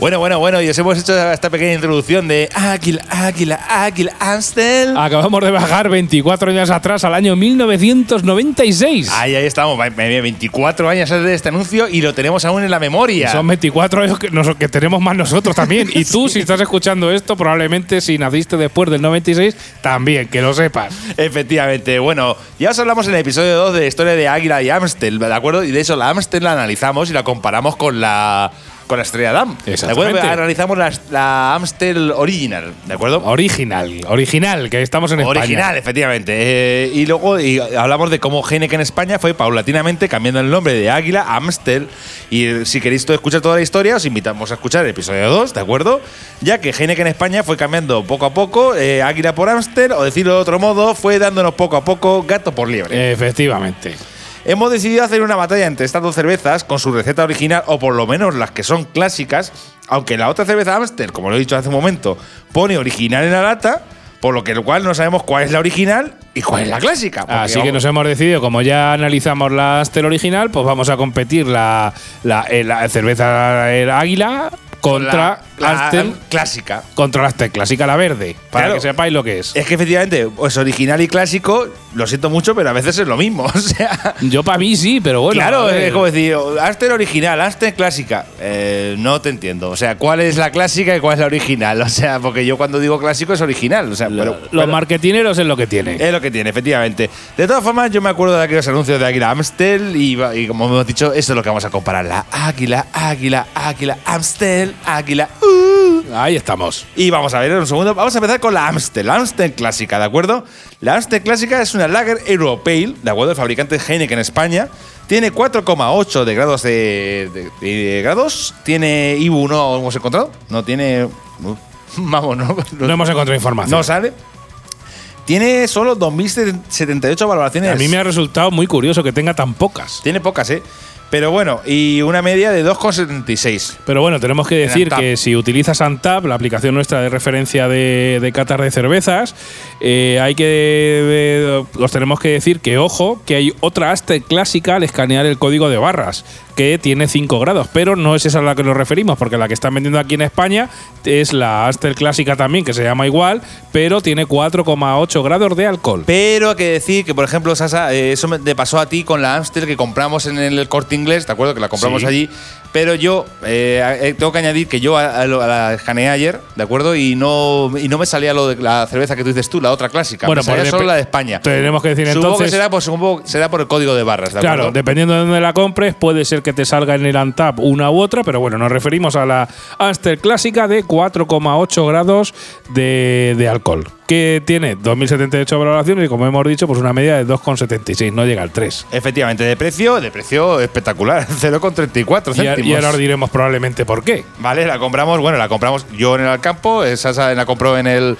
Bueno, bueno, bueno, y os hemos hecho esta pequeña introducción de Águila, Águila, Águila, Amstel. Acabamos de bajar 24 años atrás al año 1996. Ahí, ahí estamos, va- va- 24 años de este anuncio y lo tenemos aún en la memoria. Son 24 años que, nos- que tenemos más nosotros también. Y tú, si estás escuchando esto, probablemente si naciste después del 96, también, que lo sepas. Efectivamente, bueno, ya os hablamos en el episodio 2 de historia de Águila y Amstel, ¿de acuerdo? Y de eso la Amstel la analizamos y la comparamos con la con la estrella Damm. ¿De acuerdo? Analizamos la, la Amstel Original, ¿de acuerdo? Original, original, que estamos en España. Original, efectivamente. Eh, y luego y hablamos de cómo Heineken en España fue paulatinamente cambiando el nombre de Águila a Amstel. Y eh, si queréis escuchar toda la historia, os invitamos a escuchar el episodio 2, ¿de acuerdo? Ya que Heineken en España fue cambiando poco a poco eh, Águila por Amstel, o decirlo de otro modo, fue dándonos poco a poco gato por liebre. Efectivamente. Hemos decidido hacer una batalla entre estas dos cervezas con su receta original, o por lo menos las que son clásicas, aunque la otra cerveza Amstel, como lo he dicho hace un momento, pone original en la lata, por lo que el cual no sabemos cuál es la original y cuál es la clásica. Así que nos hemos decidido, como ya analizamos la Astel original, pues vamos a competir la, la, eh, la cerveza el Águila contra la, la Astel, clásica. contra la Astel clásica, la verde, para Claro. que sepáis lo que es. Es que efectivamente, pues original y clásico, lo siento mucho, pero a veces es lo mismo. O sea, Yo para mí sí, pero bueno. claro, es como decir, Aster original, Aster clásica. Eh, no te entiendo. O sea, ¿cuál es la clásica y cuál es la original? O sea, porque yo cuando digo clásico es original. O sea, pero, Los pero- marketineros es lo que tiene. Es lo que tiene, efectivamente. De todas formas, yo me acuerdo de aquellos anuncios de Águila Amstel y como hemos dicho, eso es lo que vamos a comparar. La Águila, Águila, Águila, Amstel, Águila. uh. Ahí estamos. Y vamos a ver un segundo. Vamos a empezar con la Amstel, la Amstel clásica, ¿de acuerdo? La Amstel clásica es una Lager Europale, ¿de acuerdo? El fabricante Heineken en España. Tiene 4,8 de grados de, de- de grados. Tiene IBU, ¿no hemos encontrado? No tiene. uh, Vamos, no. No hemos encontrado información. No sale. Tiene solo 2.078 valoraciones. a mí me ha resultado muy curioso que tenga tan pocas. Tiene pocas, ¿eh? Pero bueno, y una media de 2,76. Pero bueno, tenemos que decir que si utilizas Antap, la aplicación nuestra de referencia de, de catas de cervezas, eh, hay que os tenemos que decir que ojo, que hay otra Astel clásica al escanear el código de barras que tiene 5 grados, pero no es esa a la que nos referimos, porque la que están vendiendo aquí en España es la Astel clásica también, que se llama igual, pero tiene 4,8 grados de alcohol. Pero hay que decir que, por ejemplo, Sasa, eh, eso me te pasó a ti con la Amstel que compramos en el corte inglés, ¿de acuerdo? Que la compramos Sí. allí. Pero yo eh, eh, tengo que añadir que yo a, a lo- a la escaneé ayer, ¿de acuerdo? Y no, y no me salía lo de la cerveza que tú dices tú, la otra clásica. Bueno, me salía pues solo la de España. tenemos que decir Supongo entonces- que será por, supongo que será por el código de barras, ¿de Claro, acuerdo? dependiendo de dónde la compres, puede ser que te salga en el Antap una u otra, pero bueno, nos referimos a la Amstel clásica de 4,8 grados de, de alcohol, que tiene 2.078 valoraciones y como hemos dicho, pues una media de 2,76, no llega al 3. Efectivamente, de precio, de precio espectacular, 0,34 Y, a- céntimos. Y ahora os diremos probablemente por qué. Vale, la compramos, bueno, la compramos yo en el campo, eh, Sasa la compró en el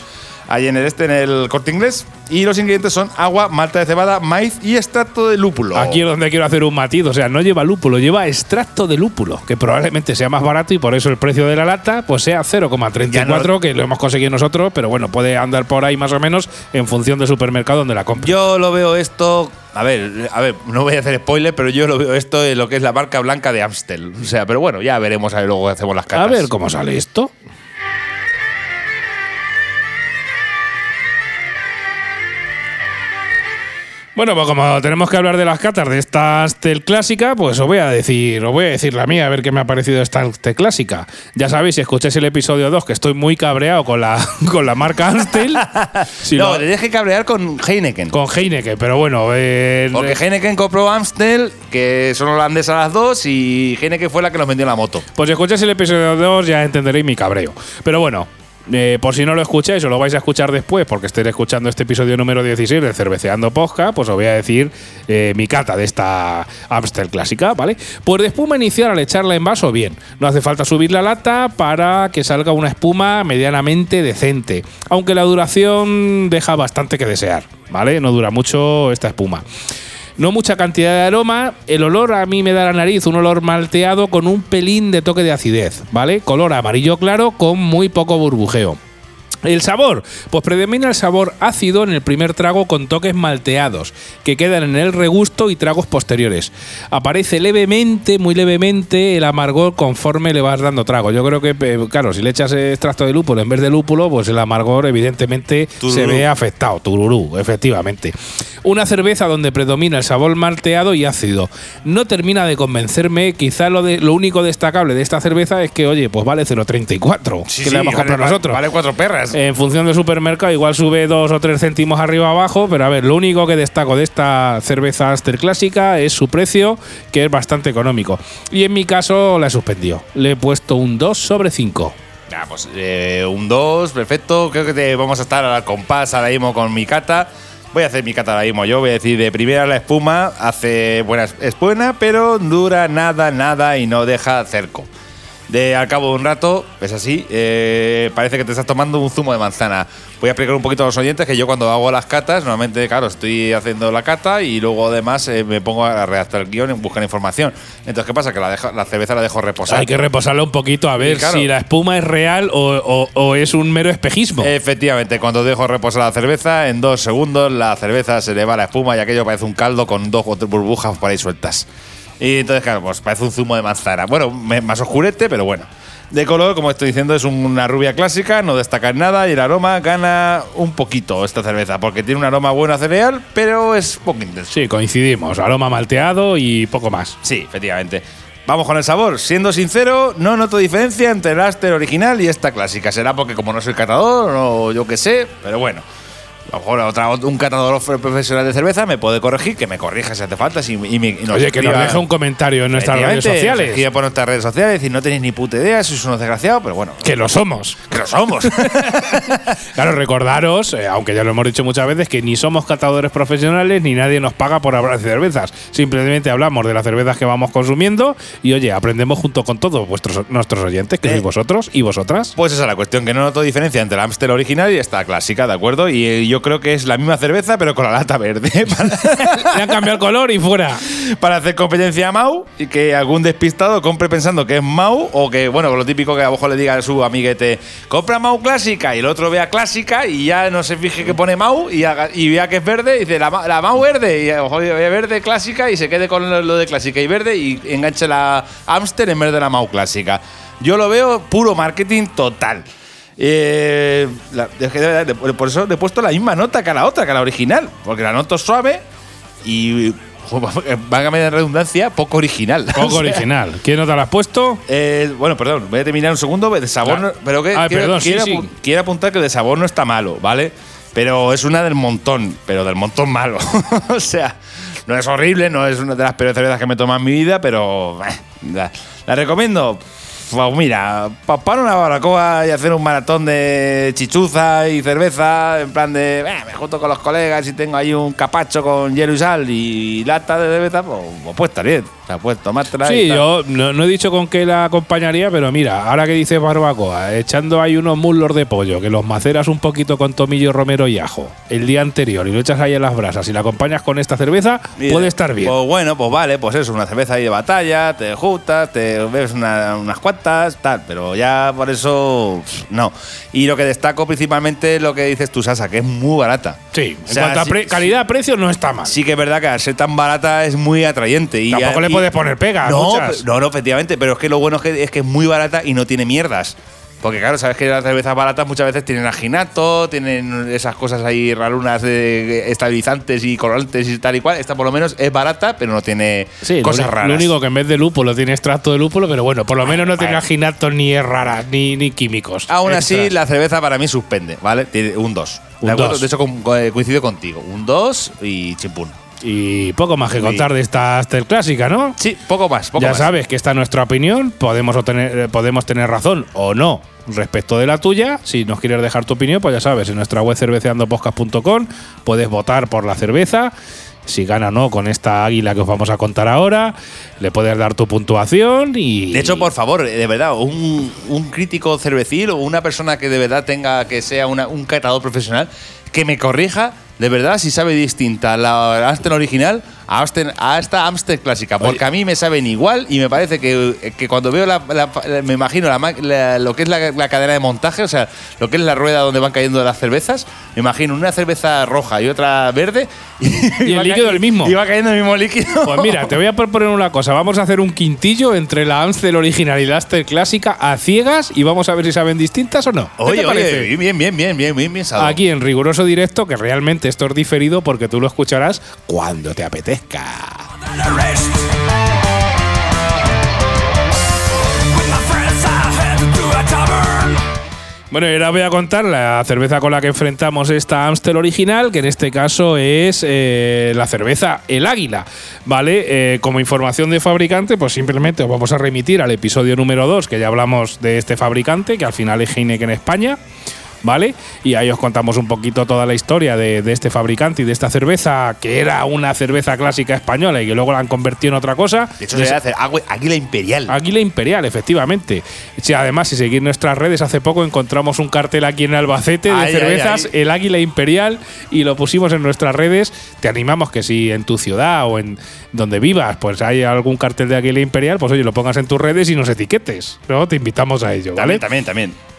ahí en el este, en el corte inglés. Y los ingredientes son agua, malta de cebada, maíz y extracto de lúpulo. Aquí es donde quiero hacer un matiz, o sea, no lleva lúpulo, lleva extracto de lúpulo, que probablemente sea más barato y por eso el precio de la lata pues sea 0,34, Ya no- que lo hemos conseguido nosotros, pero bueno, puede andar por ahí más o menos en función del supermercado donde la compre. Yo lo veo esto. A ver, a ver, no voy a hacer spoiler, pero yo lo veo esto en lo que es la marca blanca de Amstel. O sea, pero bueno, ya veremos a ver luego hacemos las A cartas. ver cómo sale esto. Bueno, pues como tenemos que hablar de las catas de esta Astel clásica, pues os voy a decir, os voy a decir la mía, a ver qué me ha parecido esta Astel clásica. Ya sabéis, si escucháis el episodio 2, que estoy muy cabreado con la, con la marca Astel. Si no, lo- te cabrear con Heineken. con Heineken, pero bueno, eh, Porque Heineken compró Amstel, que son holandesas las dos, y Heineken fue la que nos vendió la moto. Pues si escucháis el episodio 2 ya entenderéis mi cabreo. Pero bueno, eh, por si no lo escucháis o lo vais a escuchar después, porque estéis escuchando este episodio número 16 de Cerveceando Posca, pues os voy a decir eh, mi cata de esta Amstel clásica, ¿vale? Pues de espuma inicial al echarla en vaso, bien. No hace falta subir la lata para que salga una espuma medianamente decente. Aunque la duración deja bastante que desear, ¿vale? No dura mucho esta espuma. No mucha cantidad de aroma. El olor a mí me da la nariz un olor malteado con un pelín de toque de acidez, ¿vale? Color amarillo claro con muy poco burbujeo. El sabor, pues predomina el sabor ácido en el primer trago con toques malteados, que quedan en el regusto y tragos posteriores. Aparece levemente, muy levemente, el amargor conforme le vas dando trago. Yo creo que, eh, claro, si le echas extracto de lúpulo en vez de lúpulo, pues el amargor evidentemente se ve afectado. Tururú, efectivamente. Una cerveza donde predomina el sabor malteado y ácido. No termina de convencerme, quizá lo, de, lo único destacable de esta cerveza es que, oye, pues vale 0,34, que le hemos comprado vale, nosotros. Vale cuatro perras. En función del supermercado, igual sube dos o tres céntimos arriba abajo, pero a ver, lo único que destaco de esta cerveza Clásica es su precio, que es bastante económico. Y en mi caso la he suspendido. Le he puesto un 2 sobre 5. Ya, pues eh, un 2, perfecto. Creo que vamos a estar al compás ahora mismo con mi cata. Voy a hacer mi cata ahora mismo. Yo voy a decir, de primera la espuma hace buena, es buena, pero dura nada, nada y no deja cerco. De al cabo de un rato, es así, eh, parece que te estás tomando un zumo de manzana. Voy a explicar un poquito a los oyentes que yo cuando hago las catas, normalmente, claro, estoy haciendo la cata y luego además eh, me pongo a redactar el guion y buscar información. Entonces, ¿qué pasa? Que la, dejo- la cerveza la dejo reposar. Hay que reposarla un poquito a ver claro. si la espuma es real o, o- o es un mero espejismo. Efectivamente, cuando dejo reposar la cerveza, en dos segundos la cerveza se le va la espuma y aquello parece un caldo con dos o tres burbujas por ahí sueltas. Y entonces, claro, pues parece un zumo de manzana. Bueno, más oscurete, pero bueno. De color, como estoy diciendo, es una rubia clásica, no destaca en nada y el aroma gana un poquito esta cerveza, porque tiene un aroma bueno a cereal, pero es poco intenso. Sí, coincidimos. Aroma malteado y poco más. Sí, efectivamente. Vamos con el sabor. Siendo sincero, no noto diferencia entre el Aster original y esta clásica. Será porque como no soy catador o yo qué sé, pero bueno. A lo mejor otra- un catador profesional de cerveza me puede corregir, que me corrija si hace falta. si- y, me- y nos Oye, que nos deje un comentario en nuestras redes sociales. escribe por nuestras redes sociales y decir, no tenéis ni puta idea, sois unos desgraciados, pero bueno. Que lo somos. Que lo somos. Claro, recordaros, eh, aunque ya lo hemos dicho muchas veces, que ni somos catadores profesionales ni nadie nos paga por hablar de cervezas. Simplemente hablamos de las cervezas que vamos consumiendo y, oye, aprendemos junto con todos vuestros, nuestros oyentes, que Eh. sois vosotros y vosotras. Pues esa es la cuestión, que no noto diferencia entre la Amstel original y esta clásica, ¿de acuerdo? Y eh, yo creo que es la misma cerveza, pero con la lata verde. Le han cambiado el color y fuera. para hacer competencia a Mau y que algún despistado compre pensando que es Mau o que, bueno, lo típico que a lo mejor le diga a su amiguete, compra Mau clásica y el otro vea clásica y ya no se fije que pone Mau y, haga- y vea que es verde y dice la, la Mau verde y a lo mejor vea verde clásica y se quede con lo- de clásica y verde y enganche la Amstel en vez de la Mau clásica. Yo lo veo puro marketing total. Eh, la- por eso le he puesto la misma nota que a la otra, que a la original, porque la noto suave y, válgame de redundancia, poco original. Poco O sea, original. ¿Qué nota le has puesto? eh, bueno, perdón, voy a terminar un segundo. De sabor, Claro. no- pero que Ah, quiero, perdón, sí, quiero sí. apu- quiero apuntar que de sabor no está malo, ¿vale? Pero es una del montón, pero del montón malo. o sea, no es horrible, no es una de las peores cervezas que me he tomado en mi vida, pero eh, la, la recomiendo. Pues mira, para una baracoa y hacer un maratón de chichuza y cerveza, en plan de, eh, me junto con los colegas y tengo ahí un capacho con hielo y sal y lata de cerveza, pues, pues puede estar bien. O sea, puedes tomártela y Sí, tal. yo no, no he dicho con qué la acompañaría, pero mira, ahora que dices barbacoa, echando ahí unos muslos de pollo, que los maceras un poquito con tomillo, romero y ajo el día anterior y lo echas ahí en las brasas y la acompañas con esta cerveza, puede estar bien. Pues bueno, pues vale, pues eso, una cerveza ahí de batalla, te juntas, te bebes una- unas cuantas, tal, pero ya por eso no. Y lo que destaco principalmente es lo que dices tú, Sasa, que es muy barata. Sí, en O sea, cuanto a sí- pre- calidad-precio no está mal. Sí que es verdad que al ser tan barata es muy atrayente. Y Tampoco le y- puedes poner pega, No, no, no, efectivamente, pero es que lo bueno es que es que es muy barata y no tiene mierdas. Porque claro, sabes que las cervezas baratas muchas veces tienen aginato, tienen esas cosas ahí rarunas de estabilizantes y colorantes y tal y cual. Esta por lo menos es barata, pero no tiene Sí, cosas lo, raras. Lo único que en vez de lúpulo tiene extracto de lúpulo, pero bueno, por lo menos no tiene bueno. aginatos ni es rara, ni, ni químicos. Aún así, la cerveza para mí suspende, ¿vale? Tiene un 2. Un dos. De hecho, eh, coincido contigo. Un 2 y chimpún. Y poco más que contar de esta Aster clásica, ¿no? Sí, poco más, poco ya más. sabes que esta es nuestra opinión, podemos, obtener- eh, podemos tener razón o no respecto de la tuya. Si nos quieres dejar tu opinión, pues ya sabes, en nuestra web cerveceandopodcast.com puedes votar por la cerveza. Si gana o no con esta águila que os vamos a contar ahora, le puedes dar tu puntuación y. De hecho, por favor, eh, de verdad, un, un crítico cervecil o una persona que de verdad tenga que sea una- un catador profesional, que me corrija de verdad si sabe distinta la Amstel original a, esta Amstel clásica. Porque a mí me saben igual y me parece que, que cuando veo la, la- la- me imagino la lo que es la, cadena de montaje, o sea, lo que es la rueda donde van cayendo las cervezas, me imagino una cerveza roja y otra verde. Y el líquido el mismo. Y va cayendo el mismo líquido. Pues mira, te voy a proponer una cosa. Vamos a hacer un quintillo entre la Amstel original y la Amstel clásica a ciegas y vamos a ver si saben distintas o no. ¿Qué Oye, oye, bien, bien, bien, bien, bien, bien. Aquí en riguroso directo, que realmente esto es diferido porque tú lo escucharás cuando te apetezca. Bueno, y ahora voy a contar la cerveza con la que enfrentamos esta Amstel original, que en este caso es eh, la cerveza El Águila. ¿Vale? Eh, como información de fabricante, pues simplemente os vamos a remitir al episodio número 2, que ya hablamos de este fabricante, que al final es Heineken España. ¿Vale? Y ahí os contamos un poquito toda la historia de, de este fabricante y de esta cerveza, que era una cerveza clásica española y que luego la han convertido en otra cosa. De hecho, se agua- águila imperial. Águila Imperial, efectivamente. Sí, además, si seguís nuestras redes, hace poco encontramos un cartel aquí en Albacete de Ay, ay, cervezas, ay. el Águila Imperial, y lo pusimos en nuestras redes. Te animamos que si en tu ciudad o en donde vivas, pues hay algún cartel de Águila Imperial, pues oye, lo pongas en tus redes y nos etiquetes. ¿no? Te invitamos a ello, ¿vale? También, también, también.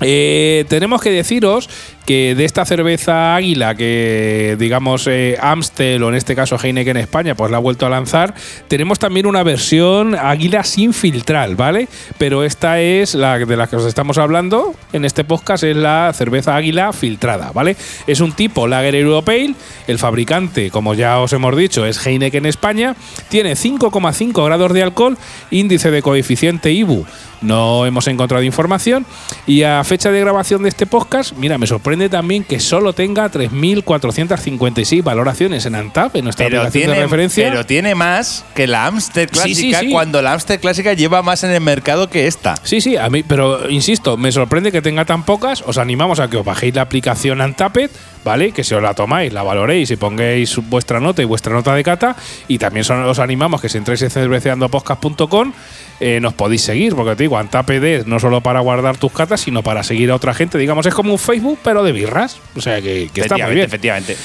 Eh, tenemos que deciros que de esta cerveza Águila, que digamos eh, Amstel o en este caso Heineken España, pues la ha vuelto a lanzar, tenemos también una versión Águila sin filtrar, ¿vale? Pero esta es la de la que os estamos hablando en este podcast, es la cerveza Águila filtrada, ¿vale? Es un tipo Lager Europale, el fabricante, como ya os hemos dicho, es Heineken España, tiene 5,5 grados de alcohol, índice de coeficiente IBU no hemos encontrado información. Y a fecha de grabación de este podcast, mira, me sorprende también que solo tenga 3.456 valoraciones en Antap, en nuestra Pero aplicación tiene, de referencia. pero tiene más que la Amstel Sí, sí, clásica sí. cuando la Amstel clásica lleva más en el mercado que esta. Sí, sí, a mí, pero insisto, me sorprende que tenga tan pocas. Os animamos a que os bajéis la aplicación Antapet, ¿vale? Que si os la tomáis, la valoréis y pongáis vuestra nota y vuestra nota de cata. Y también son- os animamos que si entráis en cerveceandopodcast.com eh, nos podéis seguir, porque te digo, Antapet es no solo para guardar tus catas, sino para seguir a otra gente. Digamos, es como un Facebook, pero de birras. O sea, que, que está muy bien efectivamente.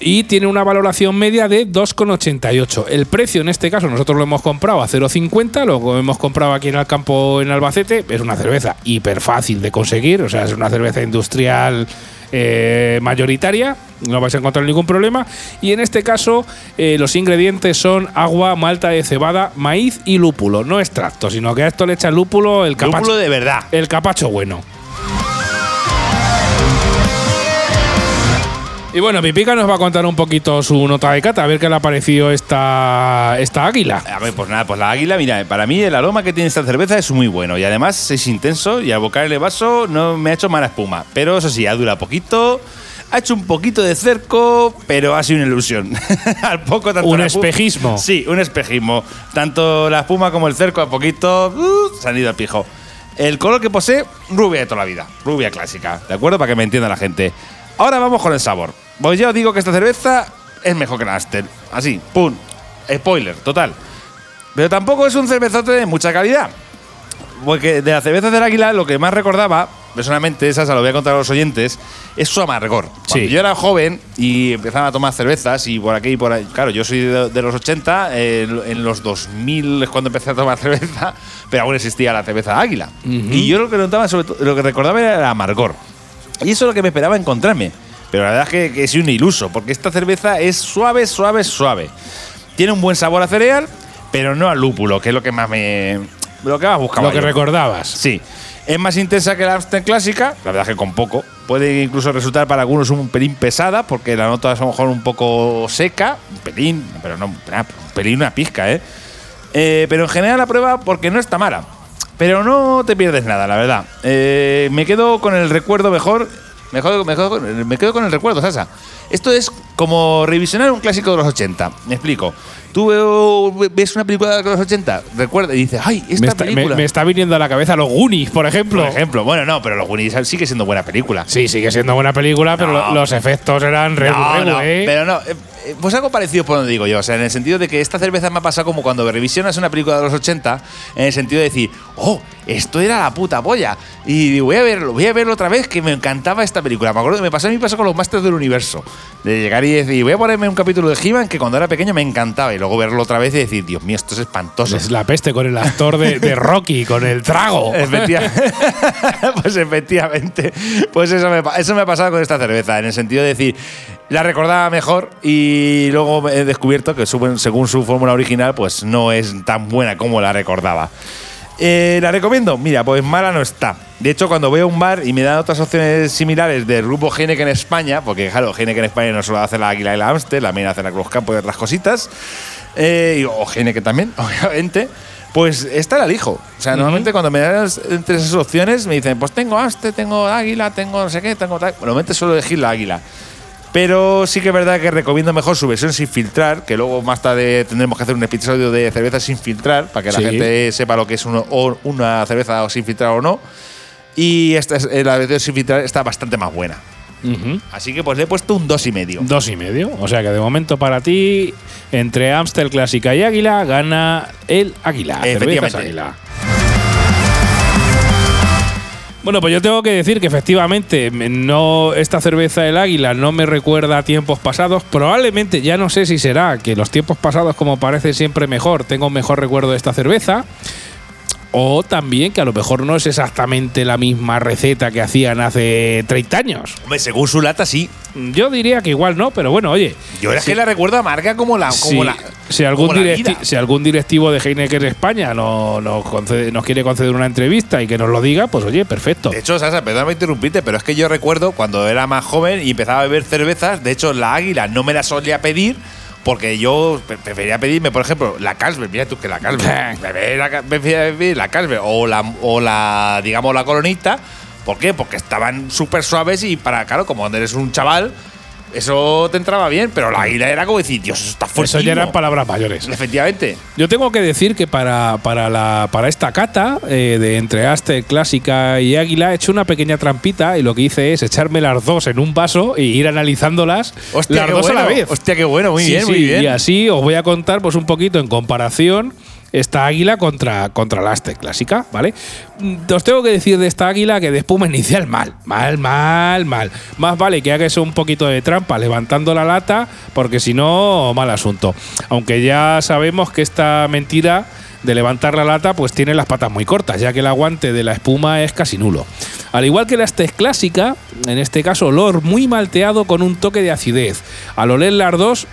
y tiene una valoración media de 2,88. El precio en este caso nosotros lo hemos comprado a 0,50, lo hemos comprado aquí en el campo en Albacete, es una cerveza hiper fácil de conseguir, o sea, es una cerveza industrial eh, mayoritaria, no vais a encontrar ningún problema. Y en este caso eh, los ingredientes son agua, malta de cebada, maíz y lúpulo, no extracto, sino que a esto le echan lúpulo, el capacho, Lúpulo de verdad. el capacho bueno. Y bueno, Pipica nos va a contar un poquito su nota de cata, a ver qué le ha parecido esta, esta águila. A ver, pues nada, pues la águila, mira, para mí el aroma que tiene esta cerveza es muy bueno y además es intenso y al bocar el vaso no me ha hecho mala espuma. Pero eso sí, ha durado poquito, ha hecho un poquito de cerco, pero ha sido una ilusión. al poco tanto Un espejismo. Sí, un espejismo. Tanto la espuma como el cerco a poquito uh, se han ido al pijo. El color que posee, rubia de toda la vida, rubia clásica, ¿de acuerdo? Para que me entienda la gente. Ahora vamos con el sabor. Pues ya os digo que esta cerveza es mejor que la Astel. Así, pum. Spoiler, total. Pero tampoco es un cervezote de mucha calidad. Porque de las cervezas del águila, lo que más recordaba, personalmente, esa se lo voy a contar a los oyentes, es su amargor. Cuando Sí. yo era joven y empezaba a tomar cervezas y por aquí y por ahí. Claro, yo soy de, de los 80, eh, en los 2000 es cuando empecé a tomar cerveza, pero aún existía la cerveza águila. Y yo lo que notaba, sobre lo que recordaba era el amargor. Y eso es lo que me esperaba encontrarme. Pero la verdad es que, que soy un iluso, porque esta cerveza es suave, suave, suave. Tiene un buen sabor a cereal, pero no al lúpulo, que es lo que más me. Lo que más buscaba. Lo que yo. recordabas. Sí. Es más intensa que la Amstel clásica, la verdad es que con poco. Puede incluso resultar para algunos un pelín pesada, porque la nota es a lo mejor un poco seca, un pelín, pero no, un pelín, una pizca, ¿eh? Eh, pero en general la prueba porque no está mala. Pero no te pierdes nada, la verdad. Eh, me quedo con el recuerdo mejor. Mejor, mejor, me quedo con el recuerdo, Sasa. Esto es como revisionar un clásico de los 80. Me explico. Tú ves una película de los 80, recuerda y dices, ay, esta Me está, me- película. me está viniendo a la cabeza los Goonies, por ejemplo. por ejemplo, bueno, no, pero los Goonies sigue siendo buena película. Sí, sigue siendo buena película, pero No. los efectos eran rebu, No, rebu, no, ¿eh? pero no. Eh, Pues algo parecido por donde digo yo. O sea, en el sentido de que esta cerveza me ha pasado como cuando revisionas una película de los 80, en el sentido de decir, oh, esto era la puta polla. Y digo, voy a verlo, voy a verlo otra vez, que me encantaba esta película. Me acuerdo que me pasó a mí pasó con los Masters del Universo. De llegar y decir, voy a ponerme un capítulo de He-Man que cuando era pequeño me encantaba. Y luego verlo otra vez y decir, Dios mío, esto es espantoso. Es la peste con el actor de, de Rocky, con el trago. Efectiva- pues efectivamente. Pues eso me, eso me ha pasado con esta cerveza, en el sentido de decir, la recordaba mejor y luego he descubierto que según su fórmula original, pues no es tan buena como la recordaba. Eh, ¿La recomiendo? Mira, pues mala no está. De hecho, cuando voy a un bar y me dan otras opciones similares del grupo Heineken España, porque claro, Heineken España no solo hace la Águila y la Amstel, también hace la Cruz Campo y otras cositas, eh, y- o Heineken también, obviamente, pues esta la elijo. O sea, normalmente cuando me dan entre esas opciones me dicen, pues tengo Amstel, tengo Águila, tengo no sé qué, tengo tal. Normalmente suelo elegir la Águila. Pero sí que es verdad que recomiendo mejor su versión sin filtrar, que luego más tarde tendremos que hacer un episodio de cerveza sin filtrar, para que Sí. la gente sepa lo que es uno- o una cerveza sin filtrar o no. Y esta es, eh, la versión sin filtrar está bastante más buena. Ujú. Así que pues le he puesto un dos y medio. Dos y medio. O sea que de momento para ti, entre Amstel Clásica y Águila, gana el Águila. Efectivamente. Águila. Bueno, pues yo tengo que decir que efectivamente me- no esta cerveza el Águila no me recuerda a tiempos pasados. Probablemente ya no sé si será que los tiempos pasados como parece siempre mejor, tengo un mejor recuerdo de esta cerveza. O también que a lo mejor no es exactamente la misma receta que hacían hace 30 años. Hombre, según su lata, sí. Yo diría que igual no, pero bueno, oye. Yo es si- que la recuerdo amarga como la. Como la si algún como la si algún directivo de Heineken España no- nos, concede- nos quiere conceder una entrevista y que nos lo diga, pues oye, perfecto. De hecho, Sasa, perdóname interrumpirte, pero es que yo recuerdo cuando era más joven y empezaba a beber cervezas, de hecho, la águila no me la solía pedir porque yo pre- prefería pedirme, por ejemplo, la Carlsberg. Mira tú que la Carlsberg. prefería beber la Carlsberg o la, o la, digamos, la coronita. ¿Por qué? Porque estaban súper suaves y para, claro, como eres un chaval, eso te entraba bien, pero la águila era como decir, Dios, eso está fuerte. Eso ya eran palabras mayores. Efectivamente. Yo tengo que decir que para, para, la, para esta cata eh, de entre Aster Clásica y Águila he hecho una pequeña trampita y lo que hice es echarme las dos en un vaso y ir analizándolas Hostia, las qué dos bueno. a la vez. Hostia, qué bueno, muy Sí, bien, sí, muy bien. Y así os voy a contar pues un poquito en comparación esta águila contra, contra la Aztec clásica, ¿vale? Mm, Os tengo que decir de esta águila que de espuma inicial mal, mal, mal, mal. Más vale que hagas un poquito de trampa levantando la lata, porque si no, mal asunto. Aunque ya sabemos que esta mentira de levantar la lata pues tiene las patas muy cortas, ya que el aguante de la espuma es casi nulo. Al igual que la Aztec clásica, en este caso olor muy malteado con un toque de acidez. Al oler las dos,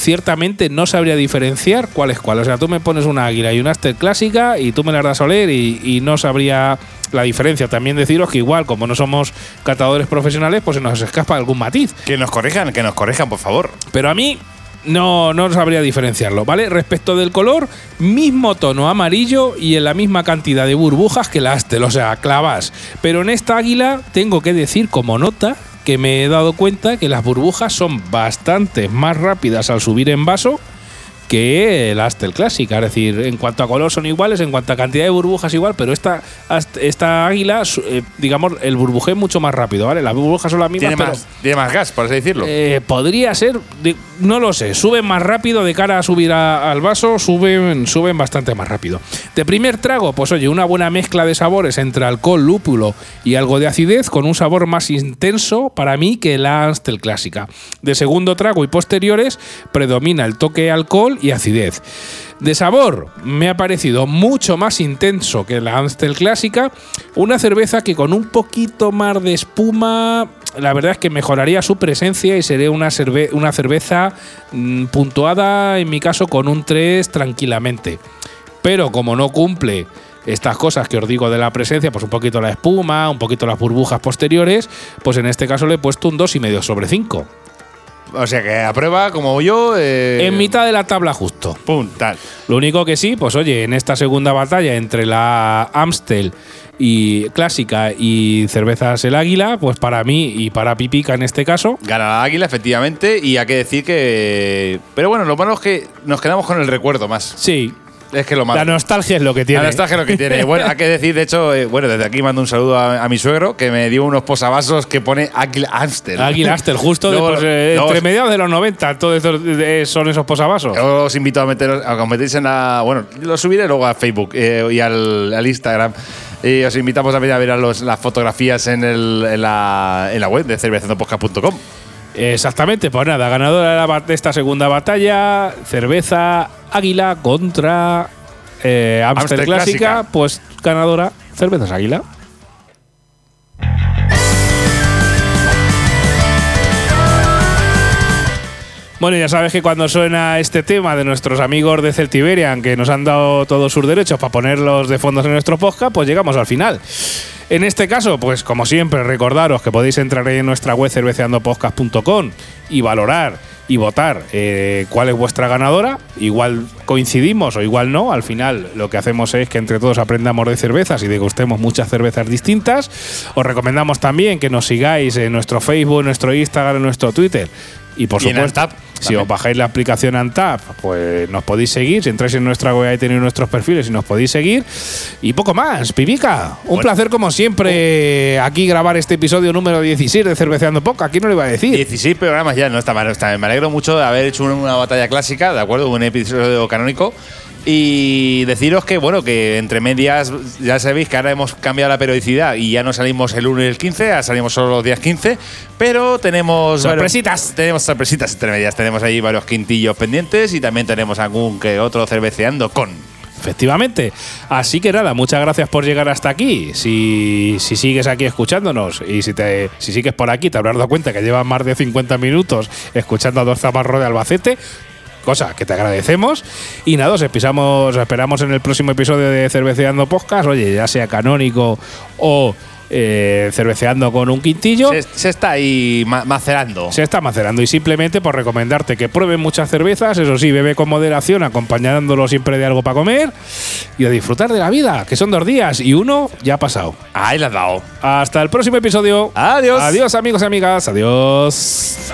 ciertamente no sabría diferenciar cuál es cuál. O sea, tú me pones una águila y una Aster clásica y tú me las das a oler y, y no sabría la diferencia. También deciros que igual, como no somos catadores profesionales, pues se nos escapa algún matiz. Que nos corrijan, que nos corrijan, por favor. Pero a mí no, no sabría diferenciarlo, ¿vale? Respecto del color, mismo tono amarillo y en la misma cantidad de burbujas que la Astel, o sea, clavas. Pero en esta águila tengo que decir como nota que me he dado cuenta que las burbujas son bastante más rápidas al subir en vaso que la Astel clásica. Es decir, en cuanto a color son iguales, en cuanto a cantidad de burbujas igual, pero esta, esta águila, eh, digamos, el burbujeo es mucho más rápido, ¿vale? Las burbujas son las mismas, Tiene pero más, tiene más gas, por así decirlo. eh, podría ser, de- no lo sé, suben más rápido de cara a subir a- al vaso, suben, suben bastante más rápido. De primer trago, pues oye, una buena mezcla de sabores entre alcohol, lúpulo y algo de acidez, con un sabor más intenso para mí que la Amstel clásica. De segundo trago y posteriores, predomina el toque alcohol y acidez. De sabor, me ha parecido mucho más intenso que la Amstel clásica. Una cerveza que con un poquito más de espuma, la verdad es que mejoraría su presencia y sería una, cerve- una cerveza mm, puntuada, en mi caso, con un 3 tranquilamente. Pero como no cumple estas cosas que os digo de la presencia, pues un poquito la espuma, un poquito las burbujas posteriores, pues en este caso le he puesto un 2,5 sobre 5. O sea que a prueba, como yo. eh, En mitad de la tabla justo. Pum, tal. Lo único que sí, pues oye, en esta segunda batalla entre la Amstel y clásica y cervezas el Águila, pues para mí y para Pipica en este caso, Gana la águila, efectivamente, y hay que decir que. Pero bueno, lo malo es que nos quedamos con el recuerdo más. sí, Es que lo malo. la nostalgia es lo que tiene. La nostalgia es lo que tiene. Bueno, hay que decir, de hecho, eh, bueno, desde aquí mando un saludo a, a mi suegro que me dio unos posavasos que pone Águila Amstel. Águila Astel, justo Luego- después, eh, entre mediados de los 90, todos estos, eh, son esos posavasos. Yo os invito a meteros, a que os metéis en la. Bueno, lo subiré luego a Facebook eh, y al, al Instagram. Y os invitamos también a ver a los- las fotografías en, el- en la, en la web de cervezandopodcast.com. Exactamente, pues nada, ganadora de, esta segunda batalla, cerveza Águila contra eh, Amstel Clásica, Clásica. pues ganadora, cervezas Águila. Bueno, ya sabes que cuando suena este tema de nuestros amigos de Celtiberian, que nos han dado todos sus derechos para ponerlos de fondos en nuestro podcast, pues llegamos al final. En este caso, pues como siempre, recordaros que podéis entrar en nuestra web cerveceandopodcast.com y valorar y votar eh, cuál es vuestra ganadora. Igual coincidimos o igual no. Al final lo que hacemos es que entre todos aprendamos de cervezas y degustemos muchas cervezas distintas. Os recomendamos también que nos sigáis en nuestro Facebook, en nuestro Instagram, en nuestro Twitter. Y por Y supuesto, si os bajáis la aplicación Antap, pues nos podéis seguir. Si entráis en nuestra web ahí tenéis nuestros perfiles y nos podéis seguir. Y poco más, Pipica. Un Bueno. placer como siempre aquí grabar este episodio número 16 de Cerveceando Poca. Aquí no lo iba a decir. 16 programas ya, no está mal. está- me alegro mucho de haber hecho una batalla clásica, ¿de acuerdo? Un episodio canónico. Y deciros que, bueno, que entre medias, ya sabéis que ahora hemos cambiado la periodicidad y ya no salimos el 1 y el 15, ahora salimos solo los días 15, pero tenemos. Sorpresitas. tenemos sorpresitas entre medias. Tenemos ahí varios quintillos pendientes y también tenemos algún que otro cerveceando con. Efectivamente. Así que nada, muchas gracias por llegar hasta aquí. Si, si sigues aquí escuchándonos y si, te, si sigues por aquí, te habrás dado cuenta que llevas más de 50 minutos escuchando a dos zamarros de Albacete. Cosa que te agradecemos. Y nada, os pisamos, os esperamos en el próximo episodio de Cerveceando Podcast. Oye, ya sea canónico o eh, cerveceando con un quintillo. Se, se está ahí ma- macerando. Se está macerando y simplemente por recomendarte que prueben muchas cervezas, eso sí, bebe con moderación, acompañándolo siempre de algo para comer y a disfrutar de la vida, que son dos días y uno ya ha pasado. Ahí la has dado. Hasta el próximo episodio. Adiós. Adiós amigos y amigas. Adiós.